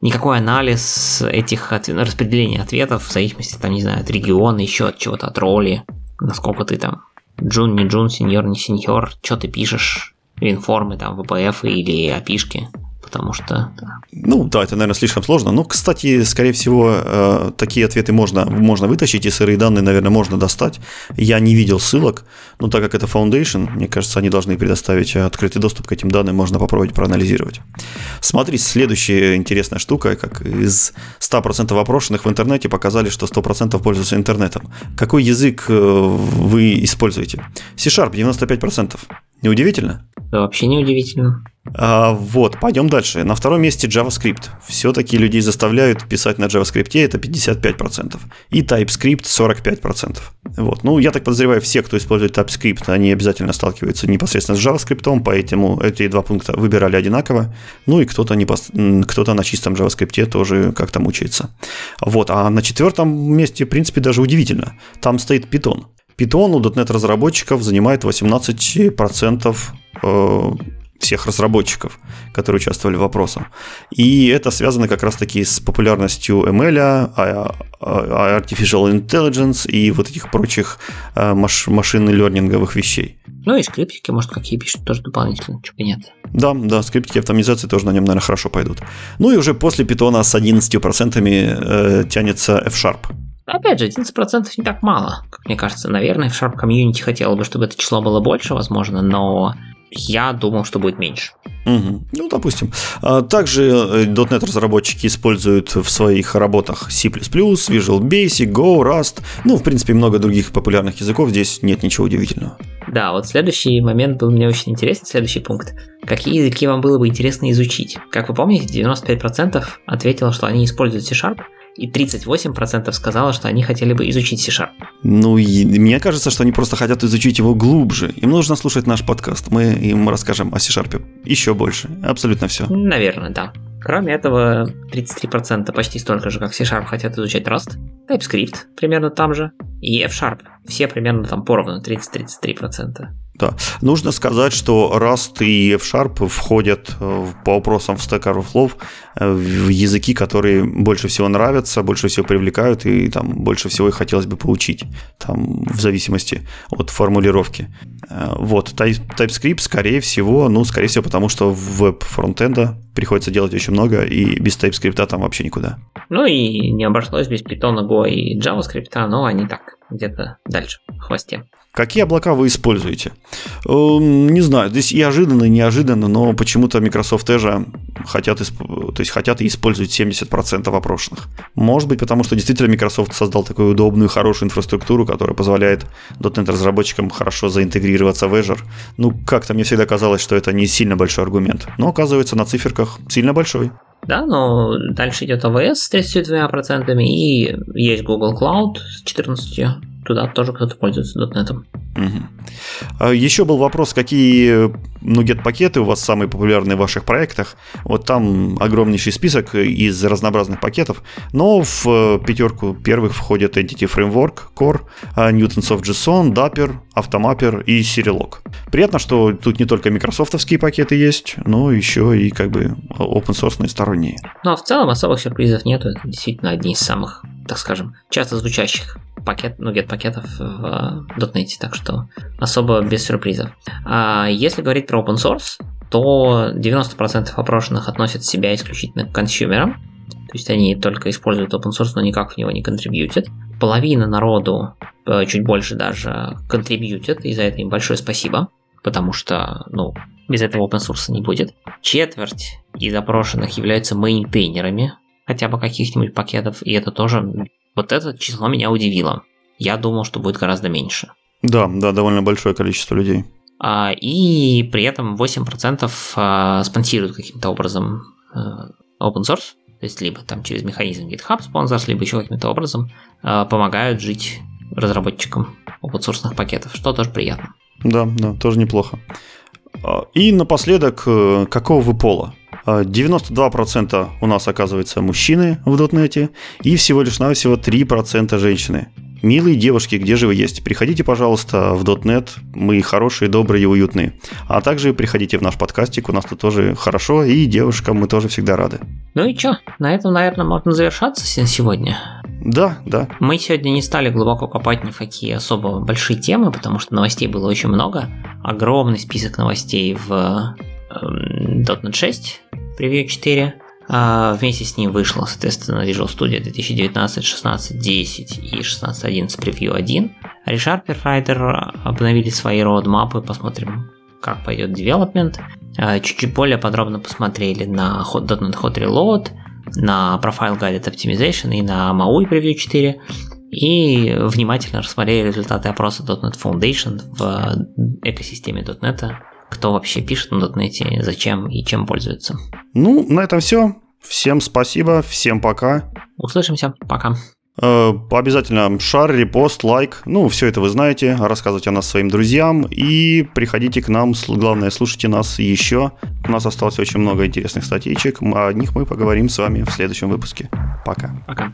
никакой анализ этих от... распределения ответов в зависимости, там, не знаю, от региона, еще от чего-то, от роли, насколько ты там Джун, не Джун, сеньор, не сеньор, что ты пишешь, информы, там, VPF или опишки потому что... Ну да, это, наверное, слишком сложно. Но, кстати, скорее всего, э, такие ответы можно, можно вытащить, и сырые данные, наверное, можно достать. Я не видел ссылок, но так как это Foundation, мне кажется, они должны предоставить открытый доступ к этим данным, можно попробовать проанализировать. Смотри, следующая интересная штука, как из 100% опрошенных в интернете показали, что 100% пользуются интернетом. Какой язык э, вы используете? C-Sharp 95%. Неудивительно? Да, вообще неудивительно. А, вот, пойдем дальше. На втором месте JavaScript. Все-таки людей заставляют писать на JavaScript, это 55%. И TypeScript 45%. Вот. Ну, я так подозреваю, все, кто использует TypeScript, они обязательно сталкиваются непосредственно с JavaScript, поэтому эти два пункта выбирали одинаково. Ну и кто-то, не пос... кто-то на чистом JavaScript тоже как-то мучается. Вот. А на четвертом месте, в принципе, даже удивительно. Там стоит Python. Python у .NET разработчиков занимает 18% э, всех разработчиков, которые участвовали в вопросе. И это связано как раз-таки с популярностью ML, а, а, Artificial Intelligence и вот этих прочих э, маш- машинно-лернинговых вещей. Ну и скриптики, может, какие пишут тоже дополнительно, чего нет. Да, да, скриптики автоматизации тоже на нем, наверное, хорошо пойдут. Ну и уже после питона с 11% э, тянется F-Sharp. Опять же, 11% не так мало, как мне кажется. Наверное, в Sharp Community хотела бы, чтобы это число было больше, возможно, но я думал, что будет меньше. Угу. Ну, допустим. А также э, .NET разработчики используют в своих работах C++, Visual Basic, Go, Rust. Ну, в принципе, много других популярных языков. Здесь нет ничего удивительного. Да, вот следующий момент был мне очень интересен, следующий пункт. Какие языки вам было бы интересно изучить? Как вы помните, 95% ответило, что они используют C-Sharp, и 38% сказала, что они хотели бы изучить C-Sharp. Ну, и мне кажется, что они просто хотят изучить его глубже. Им нужно слушать наш подкаст. Мы им расскажем о C-Sharp еще больше. Абсолютно все. Наверное, да. Кроме этого, 33% почти столько же, как C-Sharp, хотят изучать Rust, TypeScript примерно там же, и F-Sharp. Все примерно там поровну, 30-33%. Да. Нужно сказать, что Rust и F-Sharp входят э, по вопросам в Stack Overflow э, в языки, которые больше всего нравятся, больше всего привлекают и там больше всего их хотелось бы получить, там в зависимости от формулировки. Э, вот, TypeScript, скорее всего, ну, скорее всего, потому что веб-фронтенда приходится делать очень много, и без TypeScript там вообще никуда. Ну и не обошлось без Python, Go и JavaScript, но они так где-то дальше, в хвосте. Какие облака вы используете? Эм, не знаю, здесь и ожиданно, и неожиданно, но почему-то Microsoft тоже хотят, то есть хотят и используют 70% опрошенных. Может быть, потому что действительно Microsoft создал такую удобную, хорошую инфраструктуру, которая позволяет .NET разработчикам хорошо заинтегрироваться в Azure. Ну, как-то мне всегда казалось, что это не сильно большой аргумент. Но оказывается, на циферках сильно большой. Да, но дальше идет AWS с 32% и есть Google Cloud с 14%. Туда тоже кто-то пользуется .NET. Угу. Еще был вопрос, какие NuGet пакеты у вас самые популярные в ваших проектах. Вот там огромнейший список из разнообразных пакетов, но в э, пятерку первых входят Entity Framework, Core, а, Newtonsoft JSON, Dapper, Automapper и Serialog. Приятно, что тут не только микрософтовские пакеты есть, но еще и как бы open source сторонние. Ну а в целом особых сюрпризов нету. Это действительно одни из самых, так скажем, часто звучащих пакет, ну, get пакетов в .NET, так что особо без сюрпризов. А если говорить про open source, то 90% опрошенных относят себя исключительно к консюмерам, то есть они только используют open source, но никак в него не контрибьютят. Половина народу, э, чуть больше даже, контрибьютят, и за это им большое спасибо, потому что, ну, без этого open source не будет. Четверть из опрошенных являются мейнтейнерами, хотя бы каких-нибудь пакетов, и это тоже, вот это число меня удивило. Я думал, что будет гораздо меньше. Да, да, довольно большое количество людей. А, и при этом 8% а, спонсируют каким-то образом а, open source, то есть либо там через механизм GitHub спонсорс, либо еще каким-то образом помогают жить разработчикам open source пакетов, что тоже приятно. Да, да, тоже неплохо. И напоследок, э, какого вы пола? 92% у нас, оказывается, мужчины в дотнете, и всего лишь навсего 3% женщины. Милые девушки, где же вы есть? Приходите, пожалуйста, в .NET. Мы хорошие, добрые и уютные. А также приходите в наш подкастик. У нас тут тоже хорошо, и девушкам мы тоже всегда рады. Ну и что? На этом, наверное, можно завершаться сегодня. Да, да. Мы сегодня не стали глубоко копать ни в какие особо большие темы, потому что новостей было очень много. Огромный список новостей в .NET 6, превью 4. А вместе с ним вышло, соответственно, Visual Studio 2019, 16, 10 и 16, 11 Preview 1. ReSharper Rider обновили свои роудмапы, посмотрим, как пойдет development. А, чуть-чуть более подробно посмотрели на .NET Hot Reload, на Profile Guided Optimization и на MAUI Preview 4 и внимательно рассмотрели результаты опроса .NET Foundation в экосистеме .NET кто вообще пишет на .NET, зачем и чем пользуется. Ну, на этом все. Всем спасибо, всем пока. Услышимся, пока. Э, обязательно шар, репост, лайк. Ну, все это вы знаете. Рассказывайте о нас своим друзьям. И приходите к нам. Главное, слушайте нас еще. У нас осталось очень много интересных статейчик. О них мы поговорим с вами в следующем выпуске. Пока. Пока.